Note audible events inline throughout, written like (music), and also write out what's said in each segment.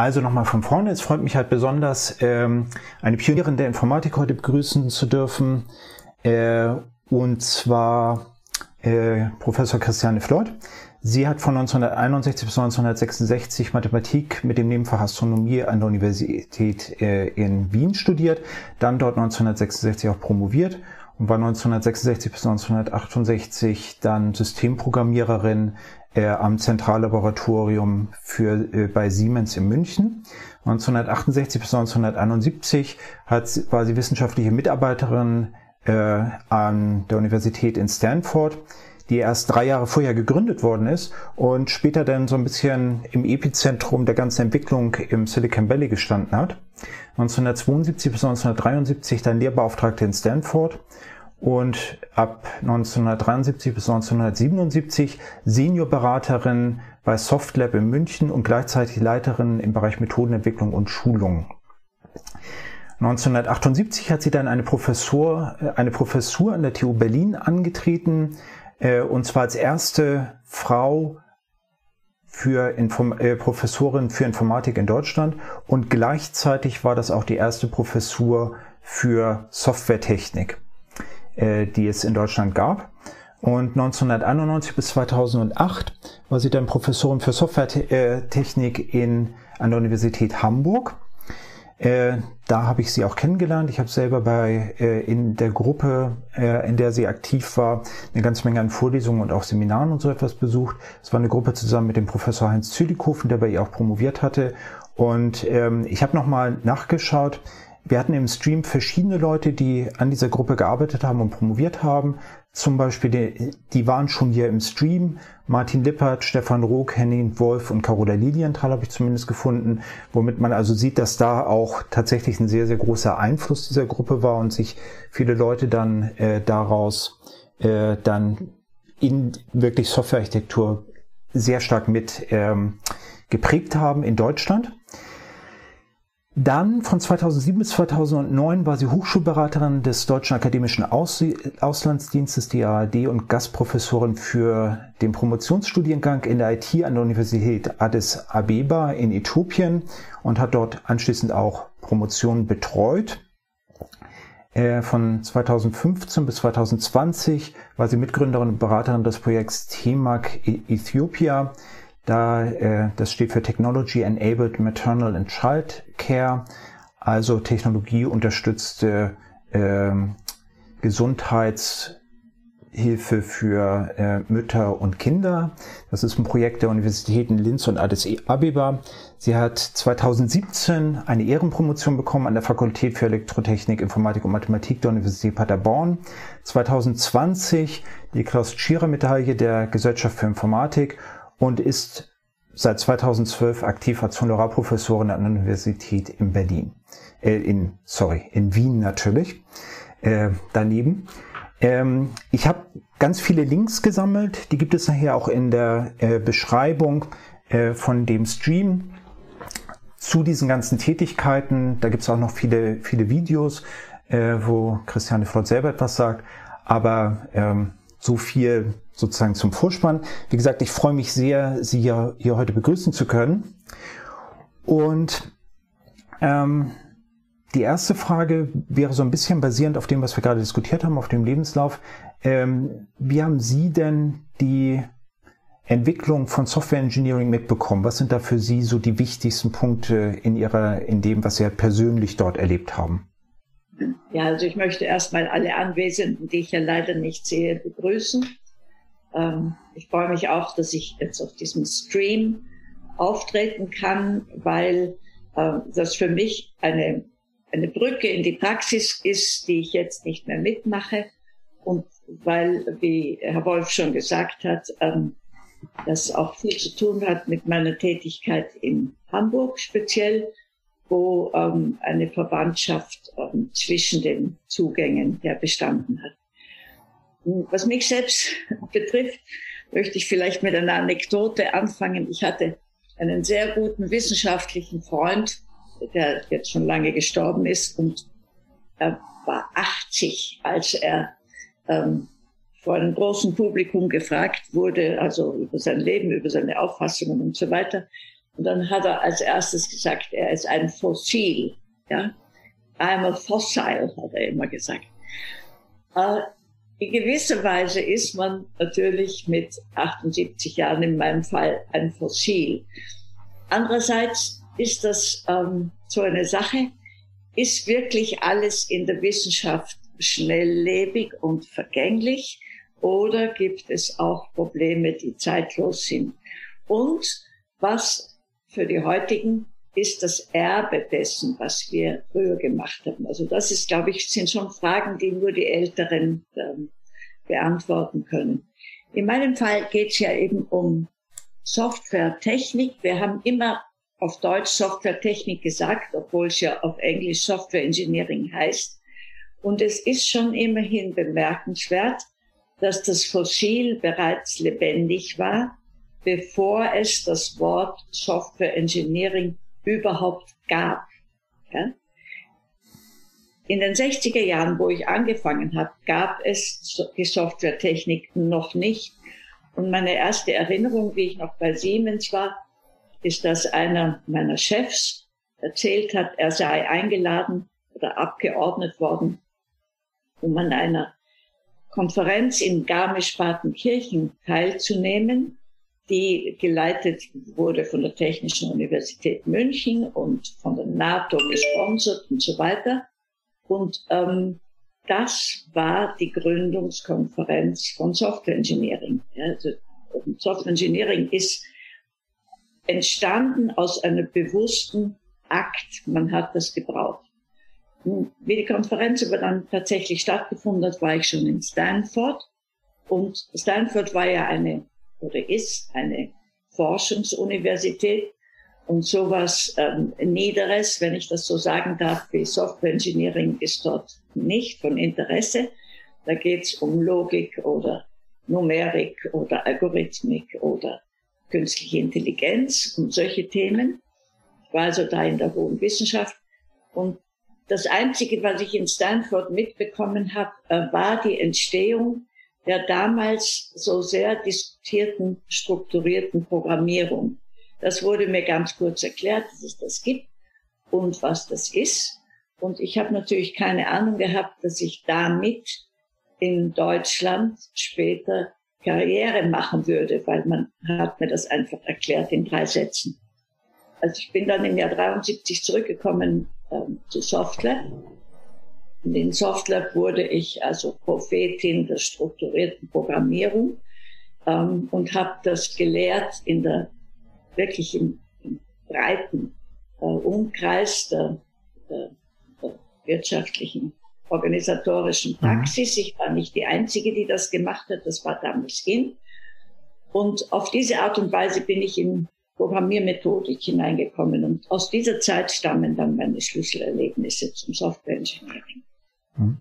Also nochmal von vorne. Es freut mich halt besonders, ähm, eine Pionierin der Informatik heute begrüßen zu dürfen. Äh, und zwar äh, Professor Christiane Flott. Sie hat von 1961 bis 1966 Mathematik mit dem Nebenfach Astronomie an der Universität äh, in Wien studiert, dann dort 1966 auch promoviert und war 1966 bis 1968 dann Systemprogrammiererin äh, am Zentrallaboratorium für, äh, bei Siemens in München. 1968 bis 1971 hat, war sie wissenschaftliche Mitarbeiterin äh, an der Universität in Stanford, die erst drei Jahre vorher gegründet worden ist und später dann so ein bisschen im Epizentrum der ganzen Entwicklung im Silicon Valley gestanden hat. 1972 bis 1973 dann Lehrbeauftragte in Stanford und ab 1973 bis 1977 Seniorberaterin bei Softlab in München und gleichzeitig Leiterin im Bereich Methodenentwicklung und Schulung. 1978 hat sie dann eine Professur, äh, eine Professur an der TU Berlin angetreten, äh, und zwar als erste Frau für Inform äh, Professorin für Informatik in Deutschland und gleichzeitig war das auch die erste Professur für Softwaretechnik. Äh, die es in Deutschland gab. Und 1991 bis 2008 war sie dann Professorin für Softwaretechnik in, an der Universität Hamburg. Äh, da habe ich sie auch kennengelernt. Ich habe selber bei äh, in der Gruppe, äh, in der sie aktiv war, eine ganze Menge an Vorlesungen und auch Seminaren und so etwas besucht. Es war eine Gruppe zusammen mit dem Professor Heinz Zülikofen, der bei ihr auch promoviert hatte. Und ähm, ich habe nochmal nachgeschaut. Wir hatten im Stream verschiedene Leute, die an dieser Gruppe gearbeitet haben und promoviert haben. Zum Beispiel, die, die waren schon hier im Stream. Martin Lippert, Stefan Rook, Henning Wolf und Carola Lilienthal habe ich zumindest gefunden, womit man also sieht, dass da auch tatsächlich ein sehr, sehr großer Einfluss dieser Gruppe war und sich viele Leute dann äh, daraus äh, dann in wirklich Softwarearchitektur sehr stark mit ähm, geprägt haben in Deutschland. Dann von 2007 bis 2009 war sie Hochschulberaterin des Deutschen Akademischen Aus Auslandsdienstes DAAD und Gastprofessorin für den Promotionsstudiengang in der IT an der Universität Addis Abeba in Äthiopien und hat dort anschließend auch Promotionen betreut. Äh, von 2015 bis 2020 war sie Mitgründerin und Beraterin des Projekts TEMAC e-, Ethiopia da, äh, das steht für Technology Enabled Maternal and Child Care, also technologieunterstützte äh, Gesundheitshilfe für äh, Mütter und Kinder. Das ist ein Projekt der Universitäten Linz und Addis Abeba. Sie hat 2017 eine Ehrenpromotion bekommen an der Fakultät für Elektrotechnik, Informatik und Mathematik der Universität Paderborn. 2020 die Klaus-Tschira-Medaille der Gesellschaft für Informatik und ist seit 2012 aktiv als Honorarprofessorin an der Universität in Berlin. Äh, in, sorry, in Wien natürlich. Äh, daneben. Ähm, ich habe ganz viele Links gesammelt. Die gibt es nachher auch in der äh, Beschreibung äh, von dem Stream zu diesen ganzen Tätigkeiten. Da gibt es auch noch viele, viele Videos, äh, wo Christiane Flott selber etwas sagt. Aber ähm, so viel sozusagen zum Vorspann. Wie gesagt, ich freue mich sehr, Sie hier, hier heute begrüßen zu können. Und ähm, die erste Frage wäre so ein bisschen basierend auf dem, was wir gerade diskutiert haben, auf dem Lebenslauf. Ähm, wie haben Sie denn die Entwicklung von Software Engineering mitbekommen? Was sind da für Sie so die wichtigsten Punkte in Ihrer, in dem, was Sie persönlich dort erlebt haben? Ja, also ich möchte erstmal alle Anwesenden, die ich ja leider nicht sehe, begrüßen. Ähm, ich freue mich auch, dass ich jetzt auf diesem Stream auftreten kann, weil äh, das für mich eine, eine Brücke in die Praxis ist, die ich jetzt nicht mehr mitmache. Und weil, wie Herr Wolf schon gesagt hat, ähm, das auch viel zu tun hat mit meiner Tätigkeit in Hamburg speziell wo ähm, eine Verwandtschaft ähm, zwischen den Zugängen ja bestanden hat. Was mich selbst (laughs) betrifft, möchte ich vielleicht mit einer Anekdote anfangen. Ich hatte einen sehr guten wissenschaftlichen Freund, der jetzt schon lange gestorben ist und er war 80, als er ähm, vor einem großen Publikum gefragt wurde, also über sein Leben, über seine Auffassungen und so weiter. Und dann hat er als erstes gesagt, er ist ein Fossil. Ja? I'm a fossil, hat er immer gesagt. Äh, in gewisser Weise ist man natürlich mit 78 Jahren in meinem Fall ein Fossil. Andererseits ist das ähm, so eine Sache, ist wirklich alles in der Wissenschaft schnelllebig und vergänglich oder gibt es auch Probleme, die zeitlos sind? Und was für die heutigen ist das Erbe dessen, was wir früher gemacht haben. Also das ist, glaube ich, sind schon Fragen, die nur die Älteren ähm, beantworten können. In meinem Fall geht es ja eben um Softwaretechnik. Wir haben immer auf Deutsch Softwaretechnik gesagt, obwohl es ja auf Englisch Software Engineering heißt. Und es ist schon immerhin bemerkenswert, dass das Fossil bereits lebendig war, bevor es das Wort Software Engineering überhaupt gab. Ja? In den 60er Jahren, wo ich angefangen habe, gab es die Softwaretechnik noch nicht. Und meine erste Erinnerung, wie ich noch bei Siemens war, ist, dass einer meiner Chefs erzählt hat, er sei eingeladen oder abgeordnet worden, um an einer Konferenz in Garmisch-Partenkirchen teilzunehmen, die geleitet wurde von der Technischen Universität München und von der NATO gesponsert und so weiter. Und ähm, das war die Gründungskonferenz von Software Engineering. Also Software Engineering ist entstanden aus einem bewussten Akt. Man hat das gebraucht. Wie die Konferenz aber dann tatsächlich stattgefunden hat, war ich schon in Stanford. Und Stanford war ja eine oder ist eine Forschungsuniversität und sowas ähm, Niederes, wenn ich das so sagen darf, wie Software Engineering ist dort nicht von Interesse. Da geht es um Logik oder Numerik oder Algorithmik oder künstliche Intelligenz und solche Themen. Ich war also da in der hohen Wissenschaft und das Einzige, was ich in Stanford mitbekommen habe, äh, war die Entstehung der damals so sehr diskutierten strukturierten Programmierung. Das wurde mir ganz kurz erklärt, dass es das gibt und was das ist. Und ich habe natürlich keine Ahnung gehabt, dass ich damit in Deutschland später Karriere machen würde, weil man hat mir das einfach erklärt in drei Sätzen. Also ich bin dann im Jahr 73 zurückgekommen ähm, zu Software. In Software wurde ich also Prophetin der strukturierten Programmierung ähm, und habe das gelehrt in der wirklich im, im breiten äh, Umkreis der, der, der wirtschaftlichen organisatorischen mhm. Praxis. Ich war nicht die Einzige, die das gemacht hat. Das war damals in. Und auf diese Art und Weise bin ich in Programmiermethodik hineingekommen. Und aus dieser Zeit stammen dann meine Schlüsselerlebnisse zum Software Engineering. Mhm.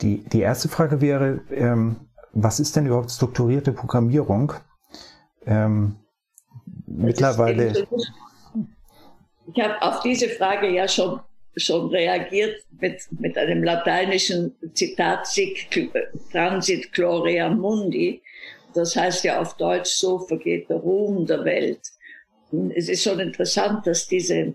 Die, die erste Frage wäre, ähm, was ist denn überhaupt strukturierte Programmierung? Ähm, mittlerweile. Ich habe auf diese Frage ja schon, schon reagiert mit, mit einem lateinischen Zitat, sic transit gloria mundi. Das heißt ja auf Deutsch, so vergeht der Ruhm der Welt es ist schon interessant, dass diese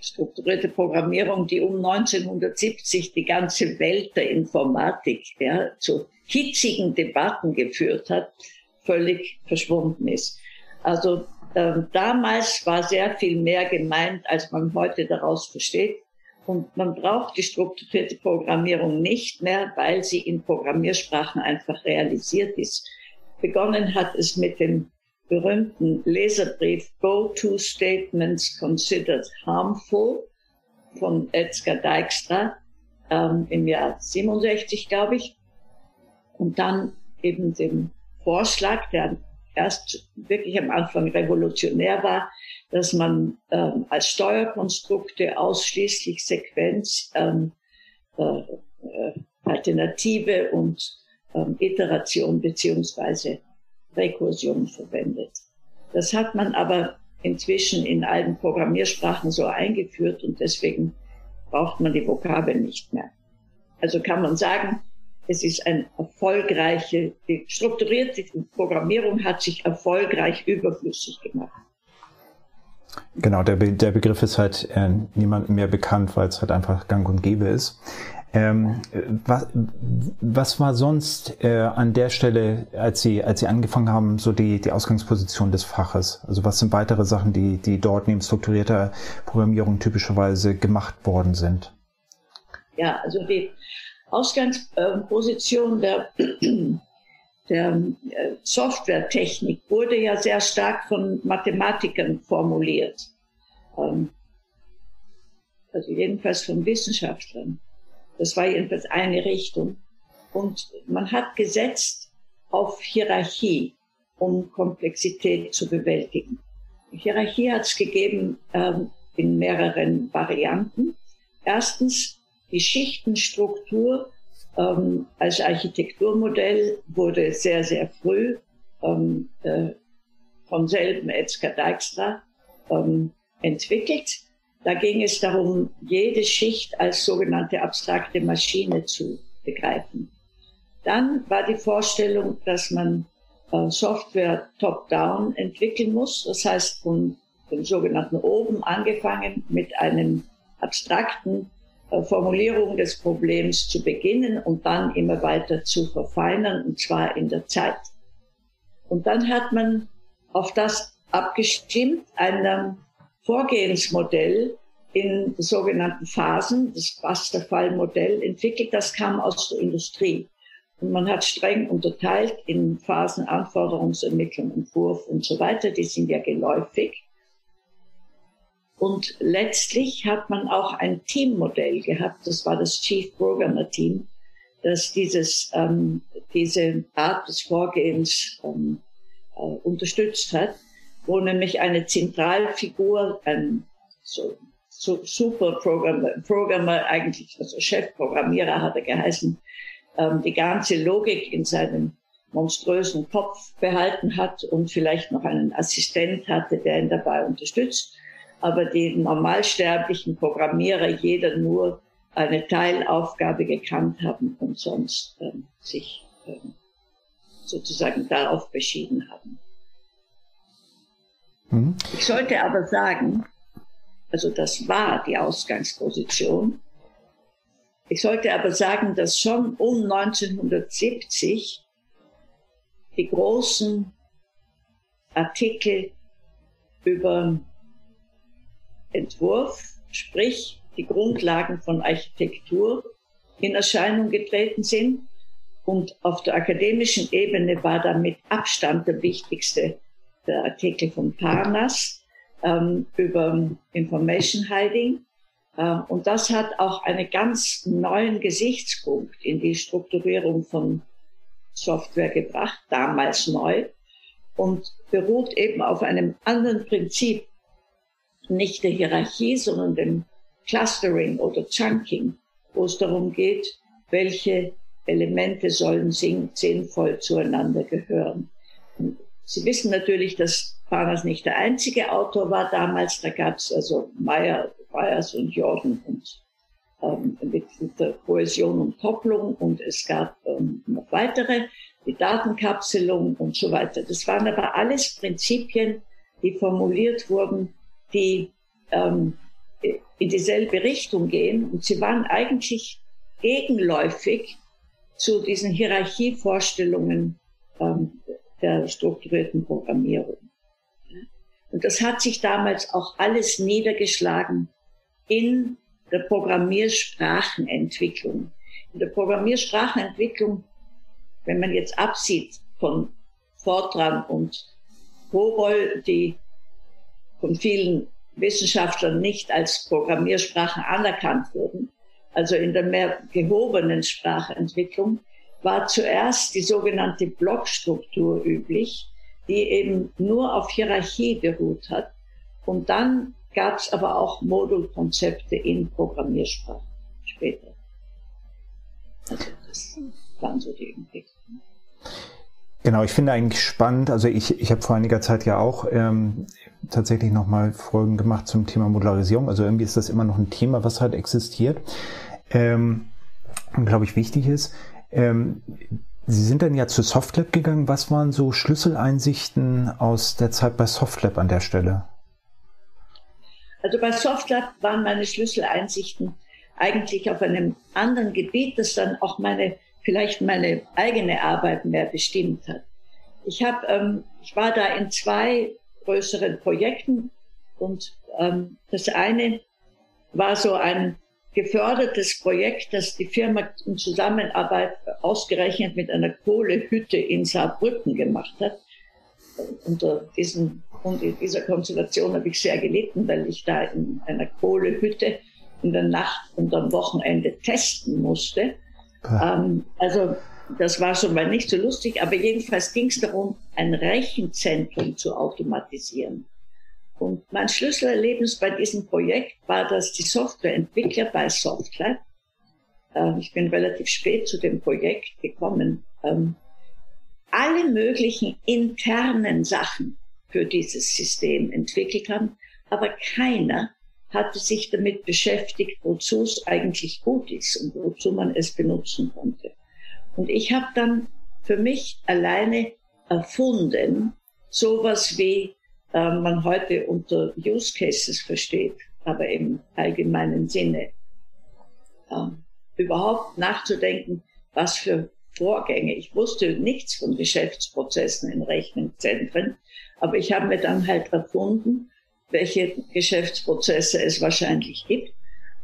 strukturierte Programmierung, die um 1970 die ganze Welt der Informatik ja, zu hitzigen Debatten geführt hat, völlig verschwunden ist. Also äh, damals war sehr viel mehr gemeint, als man heute daraus versteht. Und man braucht die strukturierte Programmierung nicht mehr, weil sie in Programmiersprachen einfach realisiert ist. Begonnen hat es mit dem berühmten Leserbrief Go-To Statements Considered Harmful von Edgar Dijkstra ähm, im Jahr 67, glaube ich. Und dann eben dem Vorschlag, der erst wirklich am Anfang revolutionär war, dass man ähm, als Steuerkonstrukte ausschließlich Sequenz, ähm, äh, äh, Alternative und ähm, Iteration beziehungsweise Rekursion verwendet. Das hat man aber inzwischen in allen Programmiersprachen so eingeführt und deswegen braucht man die Vokabeln nicht mehr. Also kann man sagen, es ist ein erfolgreiche, die strukturierte Programmierung hat sich erfolgreich überflüssig gemacht. Genau, der, Be der Begriff ist halt äh, niemandem mehr bekannt, weil es halt einfach gang und gäbe ist. Ähm, was, was war sonst äh, an der Stelle, als Sie, als Sie angefangen haben, so die, die Ausgangsposition des Faches? Also was sind weitere Sachen, die, die dort neben strukturierter Programmierung typischerweise gemacht worden sind? Ja, also die Ausgangsposition der, der äh, Softwaretechnik wurde ja sehr stark von Mathematikern formuliert. Ähm, also jedenfalls von Wissenschaftlern. Das war jedenfalls eine Richtung. Und man hat gesetzt auf Hierarchie, um Komplexität zu bewältigen. Hierarchie hat es gegeben ähm, in mehreren Varianten. Erstens die Schichtenstruktur ähm, als Architekturmodell wurde sehr, sehr früh ähm, äh, vom selben Etzker Dijkstra ähm, entwickelt. Da ging es darum, jede Schicht als sogenannte abstrakte Maschine zu begreifen. Dann war die Vorstellung, dass man äh, Software top-down entwickeln muss. Das heißt, von dem sogenannten oben angefangen mit einem abstrakten äh, Formulierung des Problems zu beginnen und dann immer weiter zu verfeinern, und zwar in der Zeit. Und dann hat man auf das abgestimmt, ein Vorgehensmodell in sogenannten Phasen, das Wasserfallmodell entwickelt, das kam aus der Industrie. Und man hat streng unterteilt in Phasen Anforderungsermittlung, Entwurf und so weiter, die sind ja geläufig. Und letztlich hat man auch ein Teammodell gehabt, das war das Chief Programmer Team, das dieses, ähm, diese Art des Vorgehens ähm, äh, unterstützt hat, wo nämlich eine Zentralfigur, ein so, so super Programmer, Programmer, eigentlich also Chefprogrammierer hat er geheißen, ähm, die ganze Logik in seinem monströsen Kopf behalten hat und vielleicht noch einen Assistent hatte, der ihn dabei unterstützt aber die normalsterblichen Programmierer jeder nur eine Teilaufgabe gekannt haben und sonst ähm, sich ähm, sozusagen darauf beschieden haben. Mhm. Ich sollte aber sagen, also das war die Ausgangsposition. Ich sollte aber sagen, dass schon um 1970 die großen Artikel über Entwurf, sprich die Grundlagen von Architektur, in Erscheinung getreten sind. Und auf der akademischen Ebene war da mit Abstand der wichtigste der Artikel von Parnas ähm, über Information Hiding. Äh, und das hat auch einen ganz neuen Gesichtspunkt in die Strukturierung von Software gebracht, damals neu, und beruht eben auf einem anderen Prinzip nicht der Hierarchie, sondern dem Clustering oder Chunking, wo es darum geht, welche Elemente sollen sinnvoll zueinander gehören. Sie wissen natürlich, dass Panas nicht der einzige Autor war damals. Da gab es also Meyer, Byers und Jordan und ähm, mit, mit, Kohäsion und Kopplung und es gab ähm, noch weitere, die Datenkapselung und so weiter. Das waren aber alles Prinzipien, die formuliert wurden die ähm, in dieselbe Richtung gehen. Und sie waren eigentlich gegenläufig zu diesen Hierarchievorstellungen ähm, der strukturierten Programmierung. Und das hat sich damals auch alles niedergeschlagen in der Programmiersprachenentwicklung. In der Programmiersprachenentwicklung, wenn man jetzt absieht von Fortran und Cobol, die von vielen Wissenschaftlern nicht als Programmiersprachen anerkannt wurden, also in der mehr gehobenen Sprachentwicklung, war zuerst die sogenannte Blockstruktur üblich. die eben nur auf Hierarchie beruht hat. Und dann gab es aber auch Modulkonzepte in Programmiersprache später. Also das waren so die Entwicklungen. Genau, ich finde eigentlich spannend, also ich, ich habe vor einiger Zeit ja auch ähm, tatsächlich nochmal Folgen gemacht zum Thema Modularisierung. Also irgendwie ist das immer noch ein Thema, was halt existiert ähm, und glaube ich wichtig ist. Ähm, Sie sind dann ja zu Softlab gegangen. Was waren so Schlüsseleinsichten aus der Zeit bei Softlab an der Stelle? Also bei Softlab waren meine Schlüsseleinsichten eigentlich auf einem anderen Gebiet, das dann auch meine, vielleicht meine eigene Arbeit mehr bestimmt hat. Ich habe, ähm, ich war da in zwei größeren Projekten und ähm, das eine war so ein gefördertes Projekt, das die Firma in Zusammenarbeit ausgerechnet mit einer Kohlehütte in Saarbrücken gemacht hat. Unter diesen, dieser Konstellation habe ich sehr gelitten, weil ich da in einer Kohlehütte in der Nacht und am Wochenende testen musste. Ähm, also das war schon mal nicht so lustig, aber jedenfalls ging es darum, ein Rechenzentrum zu automatisieren. Und mein Schlüsselerlebnis bei diesem Projekt war, dass die Softwareentwickler bei Softlab, äh, ich bin relativ spät zu dem Projekt gekommen, ähm, alle möglichen internen Sachen für dieses System entwickelt haben, aber keiner hatte sich damit beschäftigt, wozu es eigentlich gut ist und wozu man es benutzen konnte. Und ich habe dann für mich alleine erfunden, sowas wie äh, man heute unter Use Cases versteht, aber im allgemeinen Sinne. Äh, überhaupt nachzudenken, was für Vorgänge. Ich wusste nichts von Geschäftsprozessen in Rechenzentren, aber ich habe mir dann halt erfunden, welche Geschäftsprozesse es wahrscheinlich gibt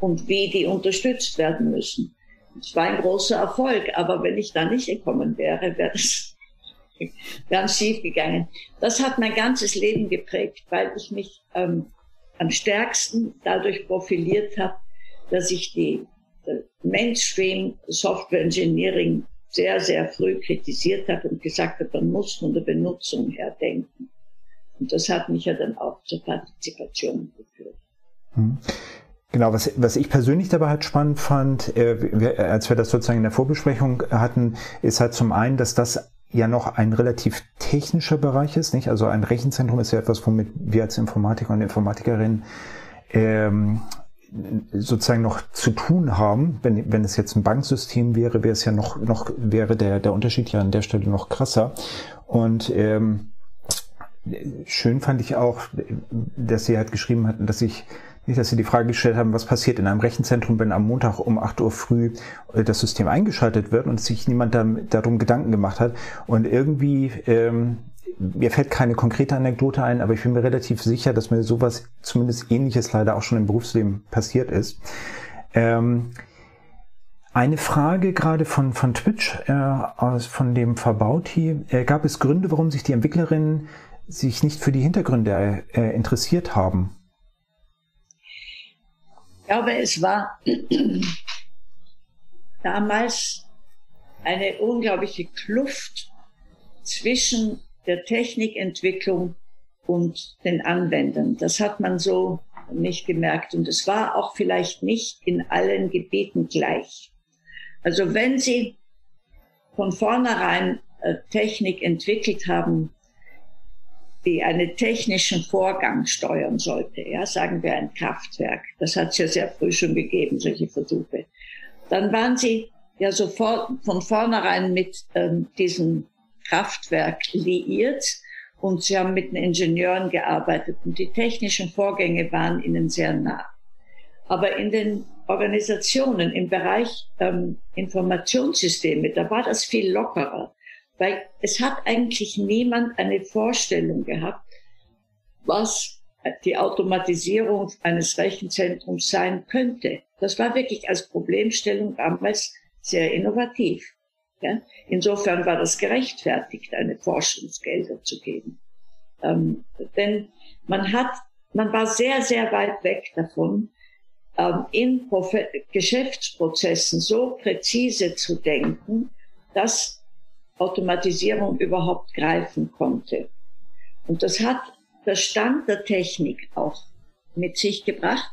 und wie die unterstützt werden müssen. Es war ein großer Erfolg, aber wenn ich da nicht gekommen wäre, wäre das ganz schief gegangen. Das hat mein ganzes Leben geprägt, weil ich mich ähm, am stärksten dadurch profiliert habe, dass ich die Mainstream Software Engineering sehr, sehr früh kritisiert habe und gesagt habe, man muss von der Benutzung her denken. Und das hat mich ja dann auch zur Partizipation geführt. Hm. Genau, was, was ich persönlich dabei halt spannend fand, äh, als wir das sozusagen in der Vorbesprechung hatten, ist halt zum einen, dass das ja noch ein relativ technischer Bereich ist, nicht? Also ein Rechenzentrum ist ja etwas, womit wir als Informatiker und Informatikerinnen ähm, sozusagen noch zu tun haben. Wenn, wenn es jetzt ein Banksystem wäre, wäre es ja noch, noch wäre der, der Unterschied ja an der Stelle noch krasser. Und ähm, schön fand ich auch, dass Sie halt geschrieben hatten, dass ich nicht, dass Sie die Frage gestellt haben, was passiert in einem Rechenzentrum, wenn am Montag um 8 Uhr früh äh, das System eingeschaltet wird und sich niemand darum Gedanken gemacht hat. Und irgendwie, ähm, mir fällt keine konkrete Anekdote ein, aber ich bin mir relativ sicher, dass mir sowas zumindest ähnliches leider auch schon im Berufsleben passiert ist. Ähm, eine Frage gerade von, von Twitch, äh, aus, von dem Verbauti. Äh, gab es Gründe, warum sich die Entwicklerinnen sich nicht für die Hintergründe äh, interessiert haben? Ich glaube, es war damals eine unglaubliche Kluft zwischen der Technikentwicklung und den Anwendern. Das hat man so nicht gemerkt. Und es war auch vielleicht nicht in allen Gebieten gleich. Also wenn Sie von vornherein äh, Technik entwickelt haben, die einen technischen Vorgang steuern sollte. Ja, sagen wir ein Kraftwerk. Das hat es ja sehr früh schon gegeben, solche Versuche. Dann waren sie ja sofort von vornherein mit ähm, diesem Kraftwerk liiert und sie haben mit den Ingenieuren gearbeitet und die technischen Vorgänge waren ihnen sehr nah. Aber in den Organisationen im Bereich ähm, Informationssysteme, da war das viel lockerer. Weil es hat eigentlich niemand eine Vorstellung gehabt, was die Automatisierung eines Rechenzentrums sein könnte. Das war wirklich als Problemstellung damals sehr innovativ. Ja? Insofern war das gerechtfertigt, eine Forschungsgelder zu geben. Ähm, denn man hat, man war sehr, sehr weit weg davon, ähm, in Profe Geschäftsprozessen so präzise zu denken, dass Automatisierung überhaupt greifen konnte. Und das hat der Stand der Technik auch mit sich gebracht.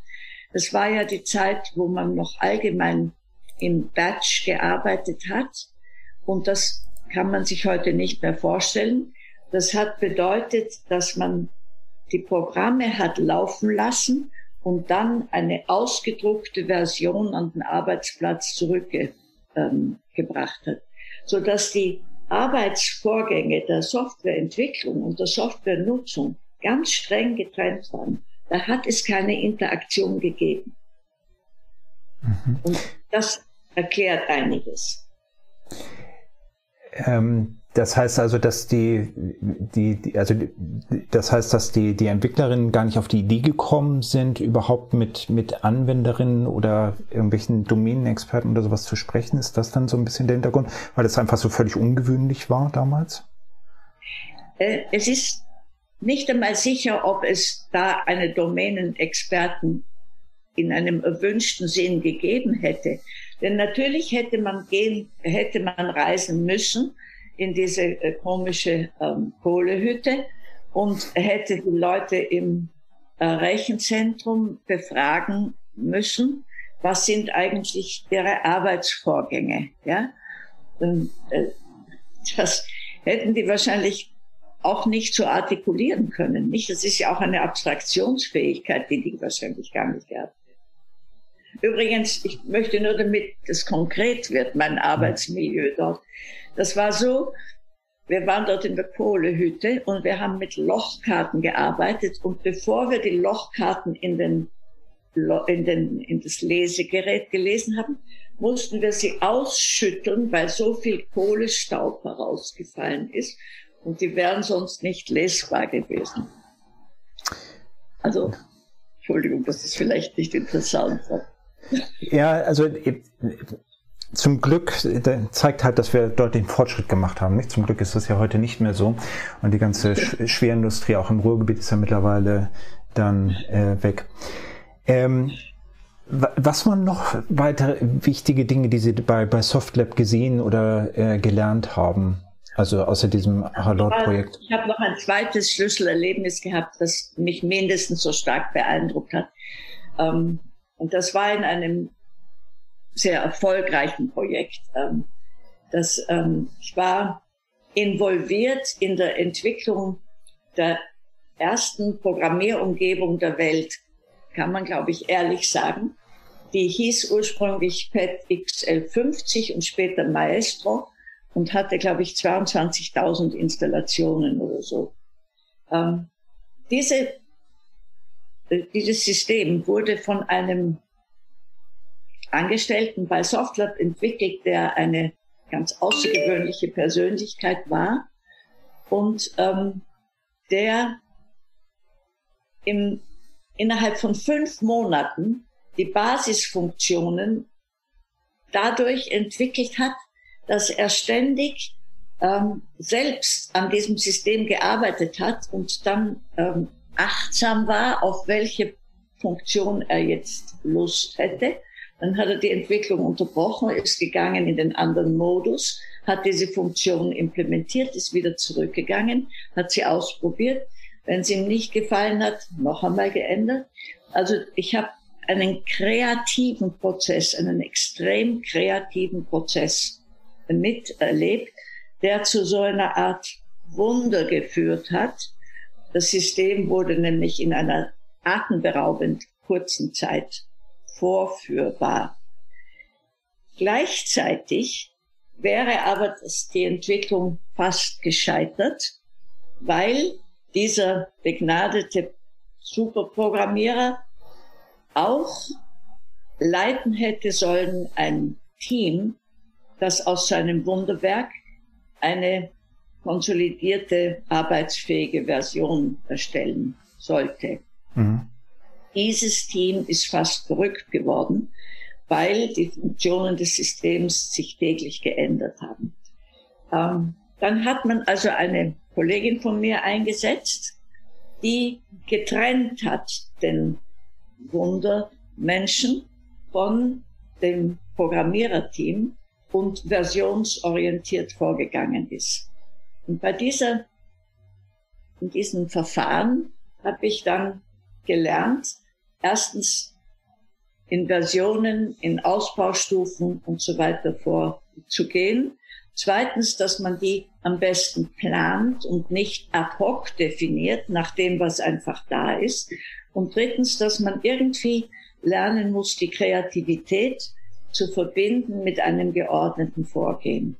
Das war ja die Zeit, wo man noch allgemein im Batch gearbeitet hat. Und das kann man sich heute nicht mehr vorstellen. Das hat bedeutet, dass man die Programme hat laufen lassen und dann eine ausgedruckte Version an den Arbeitsplatz zurückgebracht ähm, hat, so dass die Arbeitsvorgänge der Softwareentwicklung und der Softwarenutzung ganz streng getrennt waren. Da hat es keine Interaktion gegeben. Mhm. Und das erklärt einiges. Ähm, das heißt also, dass die, die, die, also das heißt, dass die, die Entwicklerinnen gar nicht auf die Idee gekommen sind, überhaupt mit, mit Anwenderinnen oder irgendwelchen Domänenexperten oder sowas zu sprechen. Ist das dann so ein bisschen der Hintergrund, weil das einfach so völlig ungewöhnlich war damals? Äh, es ist nicht einmal sicher, ob es da eine Domänenexperten in einem erwünschten Sinn gegeben hätte. Denn natürlich hätte man gehen, hätte man reisen müssen, in diese äh, komische ähm, Kohlehütte und hätte die Leute im äh, Rechenzentrum befragen müssen, was sind eigentlich ihre Arbeitsvorgänge. Ja? Und, äh, das hätten die wahrscheinlich auch nicht so artikulieren können. Nicht? Das ist ja auch eine Abstraktionsfähigkeit, die die wahrscheinlich gar nicht hätten. Übrigens, ich möchte nur damit das konkret wird, mein Arbeitsmilieu dort. Das war so, wir waren dort in der Kohlehütte und wir haben mit Lochkarten gearbeitet und bevor wir die Lochkarten in den in, den, in das Lesegerät gelesen haben, mussten wir sie ausschütteln, weil so viel Kohlestaub herausgefallen ist und die wären sonst nicht lesbar gewesen. Also, Entschuldigung, das ist vielleicht nicht interessant. Ja, also zum Glück zeigt halt, dass wir den Fortschritt gemacht haben. Nicht? Zum Glück ist das ja heute nicht mehr so. Und die ganze Schwerindustrie auch im Ruhrgebiet ist ja mittlerweile dann äh, weg. Ähm, was waren noch weitere wichtige Dinge, die Sie bei, bei Softlab gesehen oder äh, gelernt haben? Also außer diesem Halot-Projekt. Ich habe noch ein zweites Schlüsselerlebnis gehabt, das mich mindestens so stark beeindruckt hat. Ähm, und das war in einem sehr erfolgreichen Projekt. Ähm, das, ähm, ich war involviert in der Entwicklung der ersten Programmierumgebung der Welt, kann man, glaube ich, ehrlich sagen. Die hieß ursprünglich PET XL50 und später Maestro und hatte, glaube ich, 22.000 Installationen oder so. Ähm, diese, dieses System wurde von einem Angestellten bei Softlab entwickelt, der eine ganz außergewöhnliche Persönlichkeit war. Und ähm, der im, innerhalb von fünf Monaten die Basisfunktionen dadurch entwickelt hat, dass er ständig ähm, selbst an diesem System gearbeitet hat und dann ähm, achtsam war, auf welche Funktion er jetzt Lust hätte dann hat er die Entwicklung unterbrochen, ist gegangen in den anderen Modus, hat diese Funktion implementiert, ist wieder zurückgegangen, hat sie ausprobiert. Wenn es ihm nicht gefallen hat, noch einmal geändert. Also ich habe einen kreativen Prozess, einen extrem kreativen Prozess miterlebt, der zu so einer Art Wunder geführt hat. Das System wurde nämlich in einer atemberaubend kurzen Zeit vorführbar. Gleichzeitig wäre aber die Entwicklung fast gescheitert, weil dieser begnadete Superprogrammierer auch leiten hätte sollen ein Team, das aus seinem Wunderwerk eine konsolidierte, arbeitsfähige Version erstellen sollte. Mhm. Dieses Team ist fast verrückt geworden, weil die Funktionen des Systems sich täglich geändert haben. Ähm, dann hat man also eine Kollegin von mir eingesetzt, die getrennt hat den Wundermenschen von dem Programmiererteam und versionsorientiert vorgegangen ist. Und bei dieser in diesen Verfahren habe ich dann gelernt, erstens in Versionen, in Ausbaustufen und so weiter vorzugehen. Zweitens, dass man die am besten plant und nicht ad hoc definiert, nach dem, was einfach da ist. Und drittens, dass man irgendwie lernen muss, die Kreativität zu verbinden mit einem geordneten Vorgehen.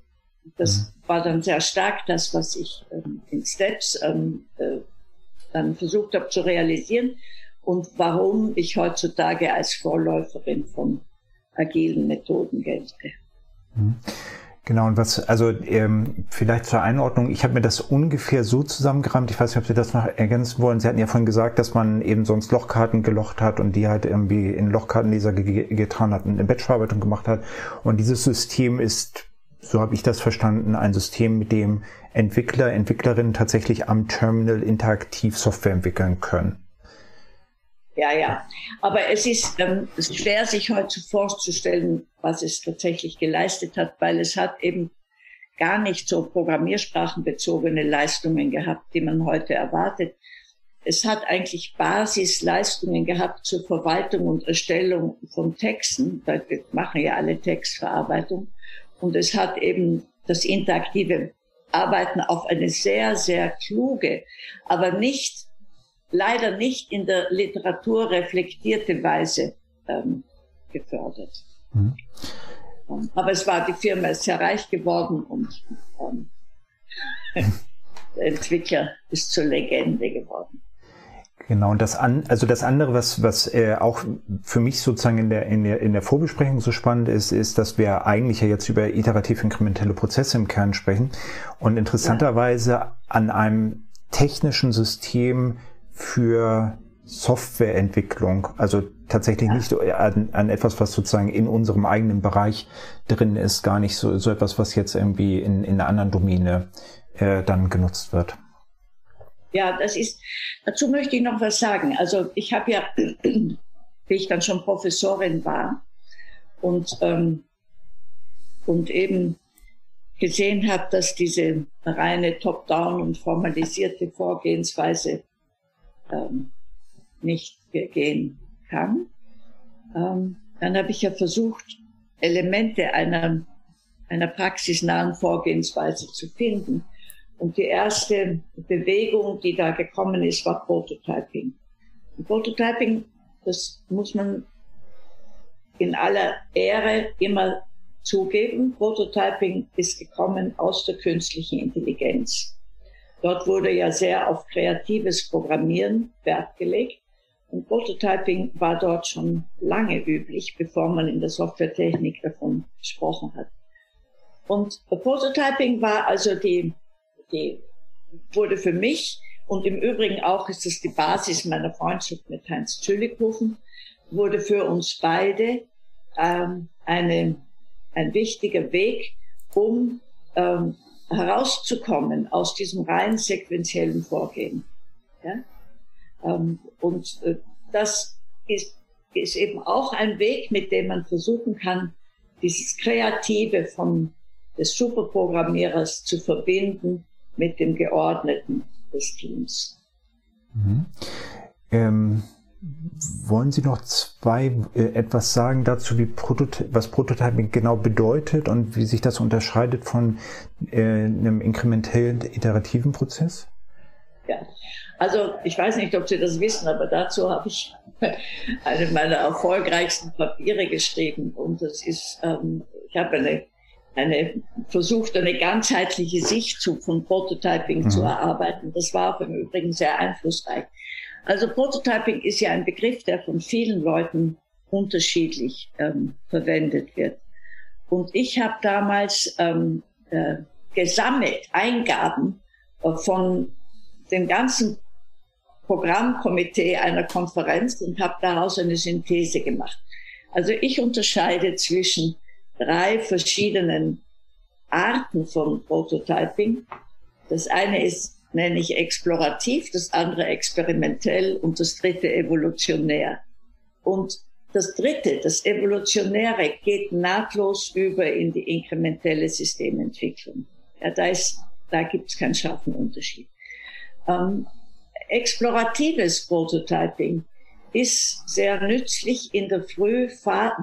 Das mhm. War dann sehr stark das, was ich ähm, in Steps ähm, äh, dann versucht habe zu realisieren und warum ich heutzutage als Vorläuferin von agilen Methoden gelte. Mhm. Genau, und was, also ähm, vielleicht zur Einordnung, ich habe mir das ungefähr so zusammengerammt, ich weiß nicht, ob Sie das noch ergänzen wollen. Sie hatten ja vorhin gesagt, dass man eben sonst Lochkarten gelocht hat und die halt irgendwie in Lochkartenleser getan hat und eine Bachelorarbeitung gemacht hat. Und dieses System ist, so habe ich das verstanden, ein System, mit dem Entwickler, Entwicklerinnen tatsächlich am Terminal interaktiv Software entwickeln können. Ja, ja. Aber es ist ähm, schwer, sich heute vorzustellen, was es tatsächlich geleistet hat, weil es hat eben gar nicht so programmiersprachenbezogene Leistungen gehabt, die man heute erwartet. Es hat eigentlich Basisleistungen gehabt zur Verwaltung und Erstellung von Texten, wir machen ja alle Textverarbeitung. Und es hat eben das interaktive Arbeiten auf eine sehr, sehr kluge, aber nicht leider nicht in der Literatur reflektierte Weise ähm, gefördert. Mhm. Aber es war, die Firma ist sehr reich geworden und ähm, (laughs) der Entwickler ist zur Legende geworden. Genau, und das an, also das andere, was, was äh, auch für mich sozusagen in der, in, der, in der Vorbesprechung so spannend ist, ist, dass wir eigentlich ja jetzt über iterativ inkrementelle Prozesse im Kern sprechen und interessanterweise ja. an einem technischen System für Softwareentwicklung, also tatsächlich ja. nicht an, an, etwas, was sozusagen in unserem eigenen Bereich drin ist, gar nicht so, so etwas, was jetzt irgendwie in, in einer anderen Domäne äh, dann genutzt wird. Ja, das ist, dazu möchte ich noch was sagen. Also ich habe ja, (clears throat) wie ich dann schon Professorin war und, ähm, und eben gesehen habe, dass diese reine Top-Down und formalisierte Vorgehensweise ähm, nicht gehen kann. Ähm, dann habe ich ja versucht, Elemente einer, einer praxisnahen Vorgehensweise zu finden. Und die erste Bewegung, die da gekommen ist, war Prototyping. Und Prototyping, das muss man in aller Ehre immer zugeben. Prototyping ist gekommen aus der künstlichen Intelligenz. Dort wurde ja sehr auf kreatives Programmieren Wert gelegt. Und Prototyping war dort schon lange üblich, bevor man in der Softwaretechnik davon gesprochen hat. Und Prototyping war also die, die wurde für mich und im Übrigen auch ist es die Basis meiner Freundschaft mit Heinz Züllikhofen, wurde für uns beide ähm, eine, ein wichtiger Weg, um ähm, herauszukommen aus diesem rein sequentiellen Vorgehen. Ja? Ähm, und äh, das ist, ist eben auch ein Weg, mit dem man versuchen kann, dieses Kreative von des Superprogrammierers zu verbinden mit dem Geordneten des Teams. Mhm. Ähm wollen Sie noch zwei äh, etwas sagen dazu, wie Prototy was Prototyping genau bedeutet und wie sich das unterscheidet von äh, einem inkrementellen iterativen Prozess? Ja, also ich weiß nicht, ob Sie das wissen, aber dazu habe ich eine meiner erfolgreichsten Papiere geschrieben und das ist, ähm, ich habe eine eine versucht, eine ganzheitliche Sicht zu, von Prototyping mhm. zu erarbeiten. Das war auch im Übrigen sehr einflussreich. Also Prototyping ist ja ein Begriff, der von vielen Leuten unterschiedlich ähm, verwendet wird. Und ich habe damals ähm, äh, gesammelt Eingaben äh, von dem ganzen Programmkomitee einer Konferenz und habe daraus eine Synthese gemacht. Also ich unterscheide zwischen drei verschiedenen Arten von Prototyping. Das eine ist nenne ich explorativ, das andere experimentell und das dritte evolutionär. Und das dritte, das evolutionäre, geht nahtlos über in die inkrementelle Systementwicklung. Ja, da da gibt es keinen scharfen Unterschied. Ähm, exploratives Prototyping ist sehr nützlich in der Früh,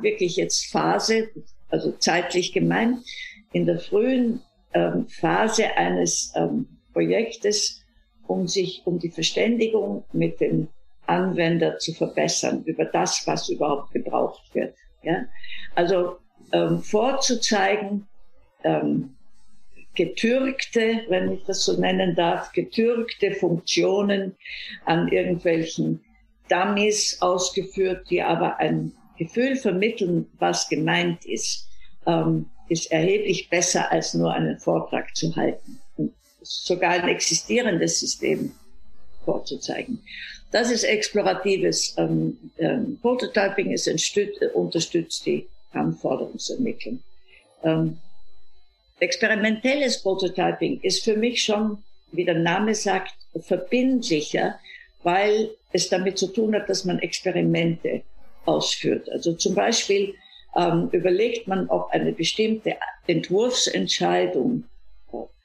wirklich jetzt Phase, also zeitlich gemeint, in der frühen ähm, Phase eines ähm, Projektes, um sich um die Verständigung mit dem Anwender zu verbessern über das, was überhaupt gebraucht wird. Ja? Also ähm, vorzuzeigen, ähm, getürkte, wenn ich das so nennen darf, getürkte Funktionen an irgendwelchen Dummies ausgeführt, die aber ein Gefühl vermitteln, was gemeint ist, ähm, ist erheblich besser als nur einen Vortrag zu halten. Und sogar ein existierendes System vorzuzeigen. Das ist exploratives ähm, ähm, Prototyping, es unterstützt die Anforderungsermittlung. Ähm, experimentelles Prototyping ist für mich schon, wie der Name sagt, verbindlicher, weil es damit zu tun hat, dass man Experimente ausführt. Also zum Beispiel ähm, überlegt man, ob eine bestimmte Entwurfsentscheidung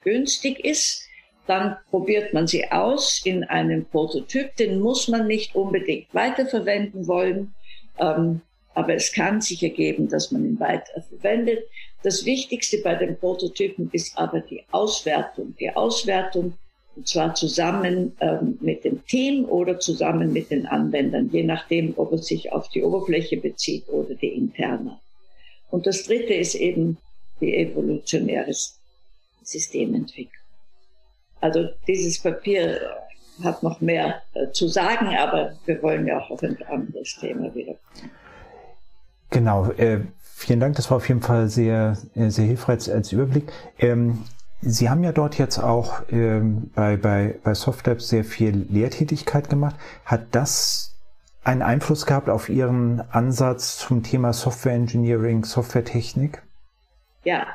günstig ist. Dann probiert man sie aus in einem Prototyp. Den muss man nicht unbedingt weiterverwenden wollen. Ähm, aber es kann sich ergeben, dass man ihn weiterverwendet. Das Wichtigste bei den Prototypen ist aber die Auswertung. Die Auswertung und zwar zusammen ähm, mit dem Team oder zusammen mit den Anwendern, je nachdem, ob es sich auf die Oberfläche bezieht oder die interne. Und das dritte ist eben die evolutionäre Systementwicklung. Also dieses Papier hat noch mehr äh, zu sagen, aber wir wollen ja auch auf ein anderes Thema wieder. Genau, äh, vielen Dank. Das war auf jeden Fall sehr, äh, sehr hilfreich als Überblick. Ähm, Sie haben ja dort jetzt auch ähm, bei, bei, bei Softlabs sehr viel Lehrtätigkeit gemacht. Hat das einen Einfluss gehabt auf Ihren Ansatz zum Thema Software Engineering, Softwaretechnik? Ja,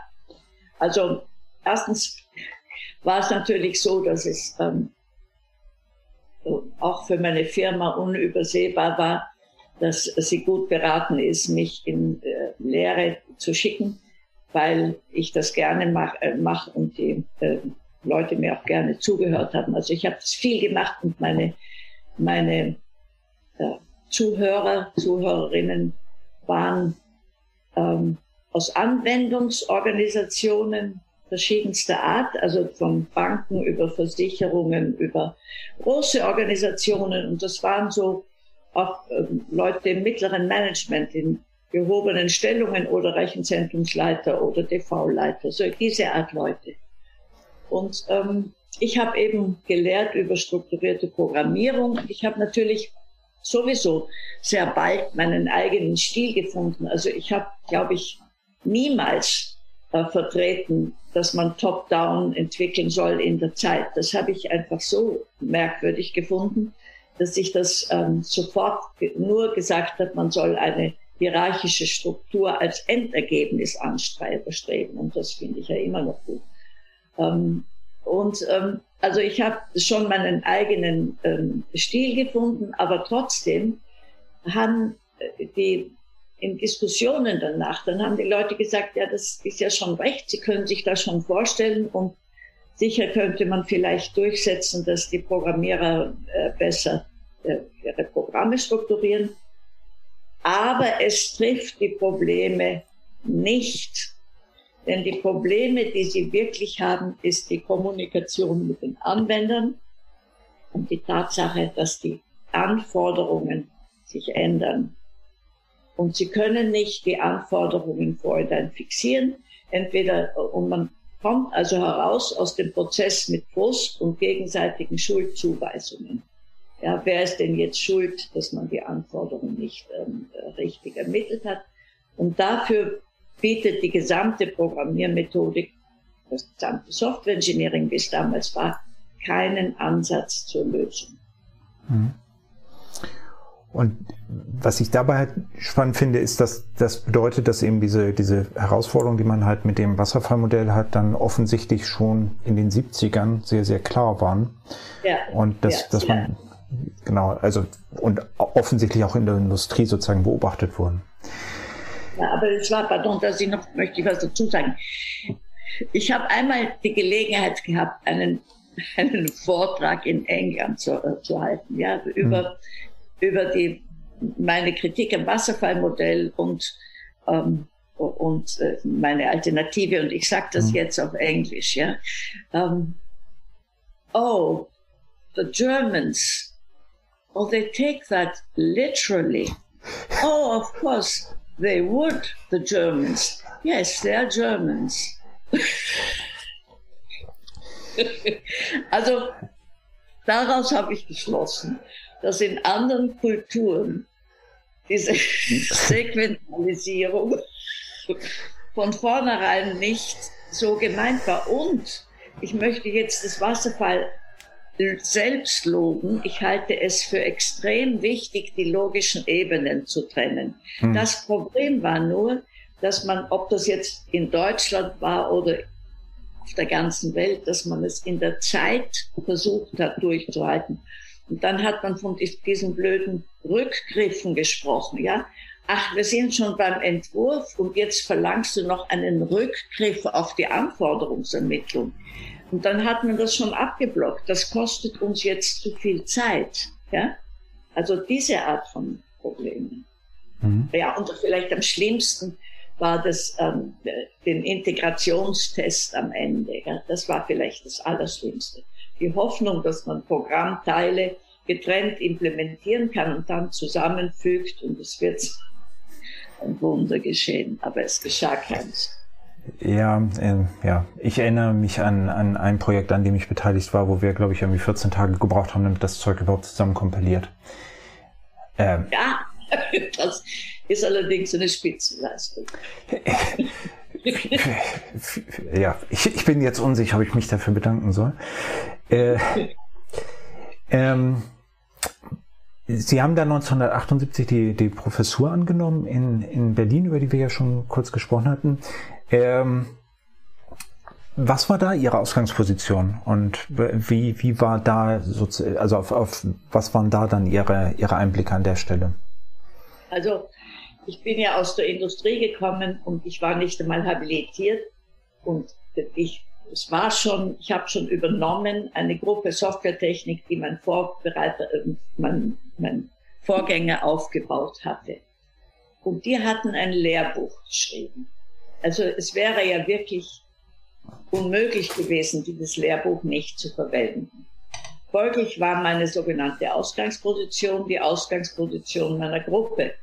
also erstens war es natürlich so, dass es ähm, auch für meine Firma unübersehbar war, dass sie gut beraten ist, mich in äh, Lehre zu schicken weil ich das gerne mache äh, mach und die äh, Leute mir auch gerne zugehört haben. Also ich habe das viel gemacht und meine, meine äh, Zuhörer, Zuhörerinnen waren ähm, aus Anwendungsorganisationen verschiedenster Art, also von Banken über Versicherungen, über große Organisationen. Und das waren so auch ähm, Leute im mittleren Management, in gehobenen Stellungen oder Rechenzentrumsleiter oder DV-Leiter, so diese Art Leute. Und ähm, ich habe eben gelehrt über strukturierte Programmierung ich habe natürlich sowieso sehr bald meinen eigenen Stil gefunden. Also ich habe, glaube ich, niemals äh, vertreten, dass man top-down entwickeln soll in der Zeit. Das habe ich einfach so merkwürdig gefunden, dass ich das ähm, sofort nur gesagt habe, man soll eine hierarchische Struktur als Endergebnis anstreben. Und das finde ich ja immer noch gut. Ähm, und ähm, also ich habe schon meinen eigenen ähm, Stil gefunden, aber trotzdem haben äh, die in Diskussionen danach, dann haben die Leute gesagt, ja, das ist ja schon recht, sie können sich das schon vorstellen und sicher könnte man vielleicht durchsetzen, dass die Programmierer äh, besser äh, ihre Programme strukturieren aber es trifft die Probleme nicht. Denn die Probleme, die sie wirklich haben, ist die Kommunikation mit den Anwendern und die Tatsache, dass die Anforderungen sich ändern. Und sie können nicht die Anforderungen vorher fixieren. Entweder, und man kommt also heraus aus dem Prozess mit Frust und gegenseitigen Schuldzuweisungen ja, wer ist denn jetzt schuld, dass man die Anforderungen nicht ähm, richtig ermittelt hat? Und dafür bietet die gesamte Programmiermethodik, das gesamte Software Engineering, wie es damals war, keinen Ansatz zur Lösung. Mhm. Und was ich dabei halt spannend finde, ist, dass das bedeutet, dass eben diese, diese Herausforderungen, die man halt mit dem Wasserfallmodell hat, dann offensichtlich schon in den 70ern sehr, sehr klar waren. Ja, und dass, ja, dass man genau, also und offensichtlich auch in der Industrie sozusagen beobachtet wurden. Ja, aber es war, pardon, dass ich noch möchte ich was dazu sagen. Ich habe einmal die Gelegenheit gehabt, einen (laughs) einen Vortrag in England zu, äh, zu halten, ja, über, mhm. über die, meine Kritik am Wasserfallmodell und, ähm, und äh, meine Alternative. Und ich sage das mhm. jetzt auf Englisch, ja. Um, ähm, oh, the Germans, oh, they take that literally. Oh, of course, they would, the Germans. Yes, they are Germans. (laughs) also daraus habe ich geschlossen, dass in anderen Kulturen diese (laughs) Sequentialisierung von vornherein nicht so gemeint war. Und ich möchte jetzt das Wasserfall selbst loben. Ich halte es für extrem wichtig, die logischen Ebenen zu trennen. Hm. Das Problem war nur, dass man, ob das jetzt in Deutschland war oder auf der ganzen Welt, dass man es in der Zeit versucht hat durchzuhalten. Und dann hat man von diesen blöden Rückgriffen gesprochen, ja. Ach, wir sind schon beim Entwurf und jetzt verlangst du noch einen Rückgriff auf die Anforderungsermittlung. Und dann hat man das schon abgeblockt. Das kostet uns jetzt zu viel Zeit, ja. Also diese Art von Problemen. Mhm. Ja, und vielleicht am schlimmsten, war das ähm, den Integrationstest am Ende. Ja? Das war vielleicht das Allerschlimmste. Die Hoffnung, dass man Programmteile getrennt implementieren kann und dann zusammenfügt und es wird ein Wunder geschehen. Aber es geschah keins. Ja, äh, ja. Ich erinnere mich an, an ein Projekt, an dem ich beteiligt war, wo wir, glaube ich, irgendwie 14 Tage gebraucht haben, damit das Zeug überhaupt zusammen kompiliert. Ähm, ja, (laughs) das ist allerdings eine Spitzenleistung. (laughs) ja, ich, ich, bin jetzt unsicher, ob ich mich dafür bedanken soll. Äh, (laughs) ähm, Sie haben da 1978 die, die Professur angenommen in, in Berlin, über die wir ja schon kurz gesprochen hatten. Ähm, was war da Ihre Ausgangsposition und wie, wie war da, also auf, auf was waren da dann Ihre, Ihre Einblicke an der Stelle? Also ich bin ja aus der Industrie gekommen und ich war nicht einmal habilitiert und ich es war schon, ich habe schon übernommen eine Gruppe Softwaretechnik, die mein Vorbereiter, mein, mein Vorgänger aufgebaut hatte. Und die hatten ein Lehrbuch geschrieben. Also es wäre ja wirklich unmöglich gewesen, dieses Lehrbuch nicht zu verwenden. Folglich war meine sogenannte Ausgangsposition die Ausgangsposition meiner Gruppe.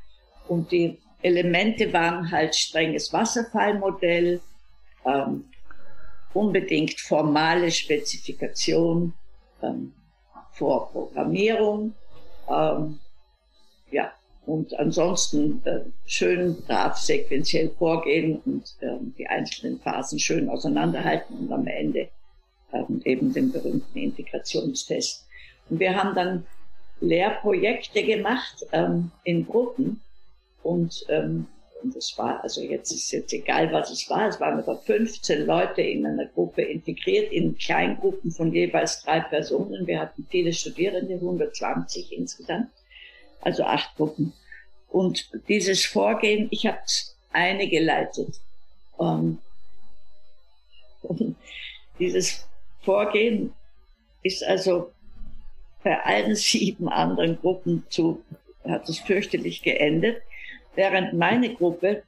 Und die Elemente waren halt strenges Wasserfallmodell, ähm, unbedingt formale Spezifikation ähm, vor Programmierung, ähm, ja, und ansonsten äh, schön brav sequenziell vorgehen und äh, die einzelnen Phasen schön auseinanderhalten und am Ende ähm, eben den berühmten Integrationstest. Und wir haben dann Lehrprojekte gemacht ähm, in Gruppen und ähm, und es war, also jetzt ist jetzt egal, was es war, es waren etwa 15 Leute in einer Gruppe integriert, in Kleingruppen von jeweils drei Personen. Wir hatten viele Studierende, 120 insgesamt, also acht Gruppen. Und dieses Vorgehen, ich habe eine geleitet. Ähm, (laughs) dieses Vorgehen ist also bei allen sieben anderen Gruppen zu, hat es fürchterlich geendet, während meine Gruppe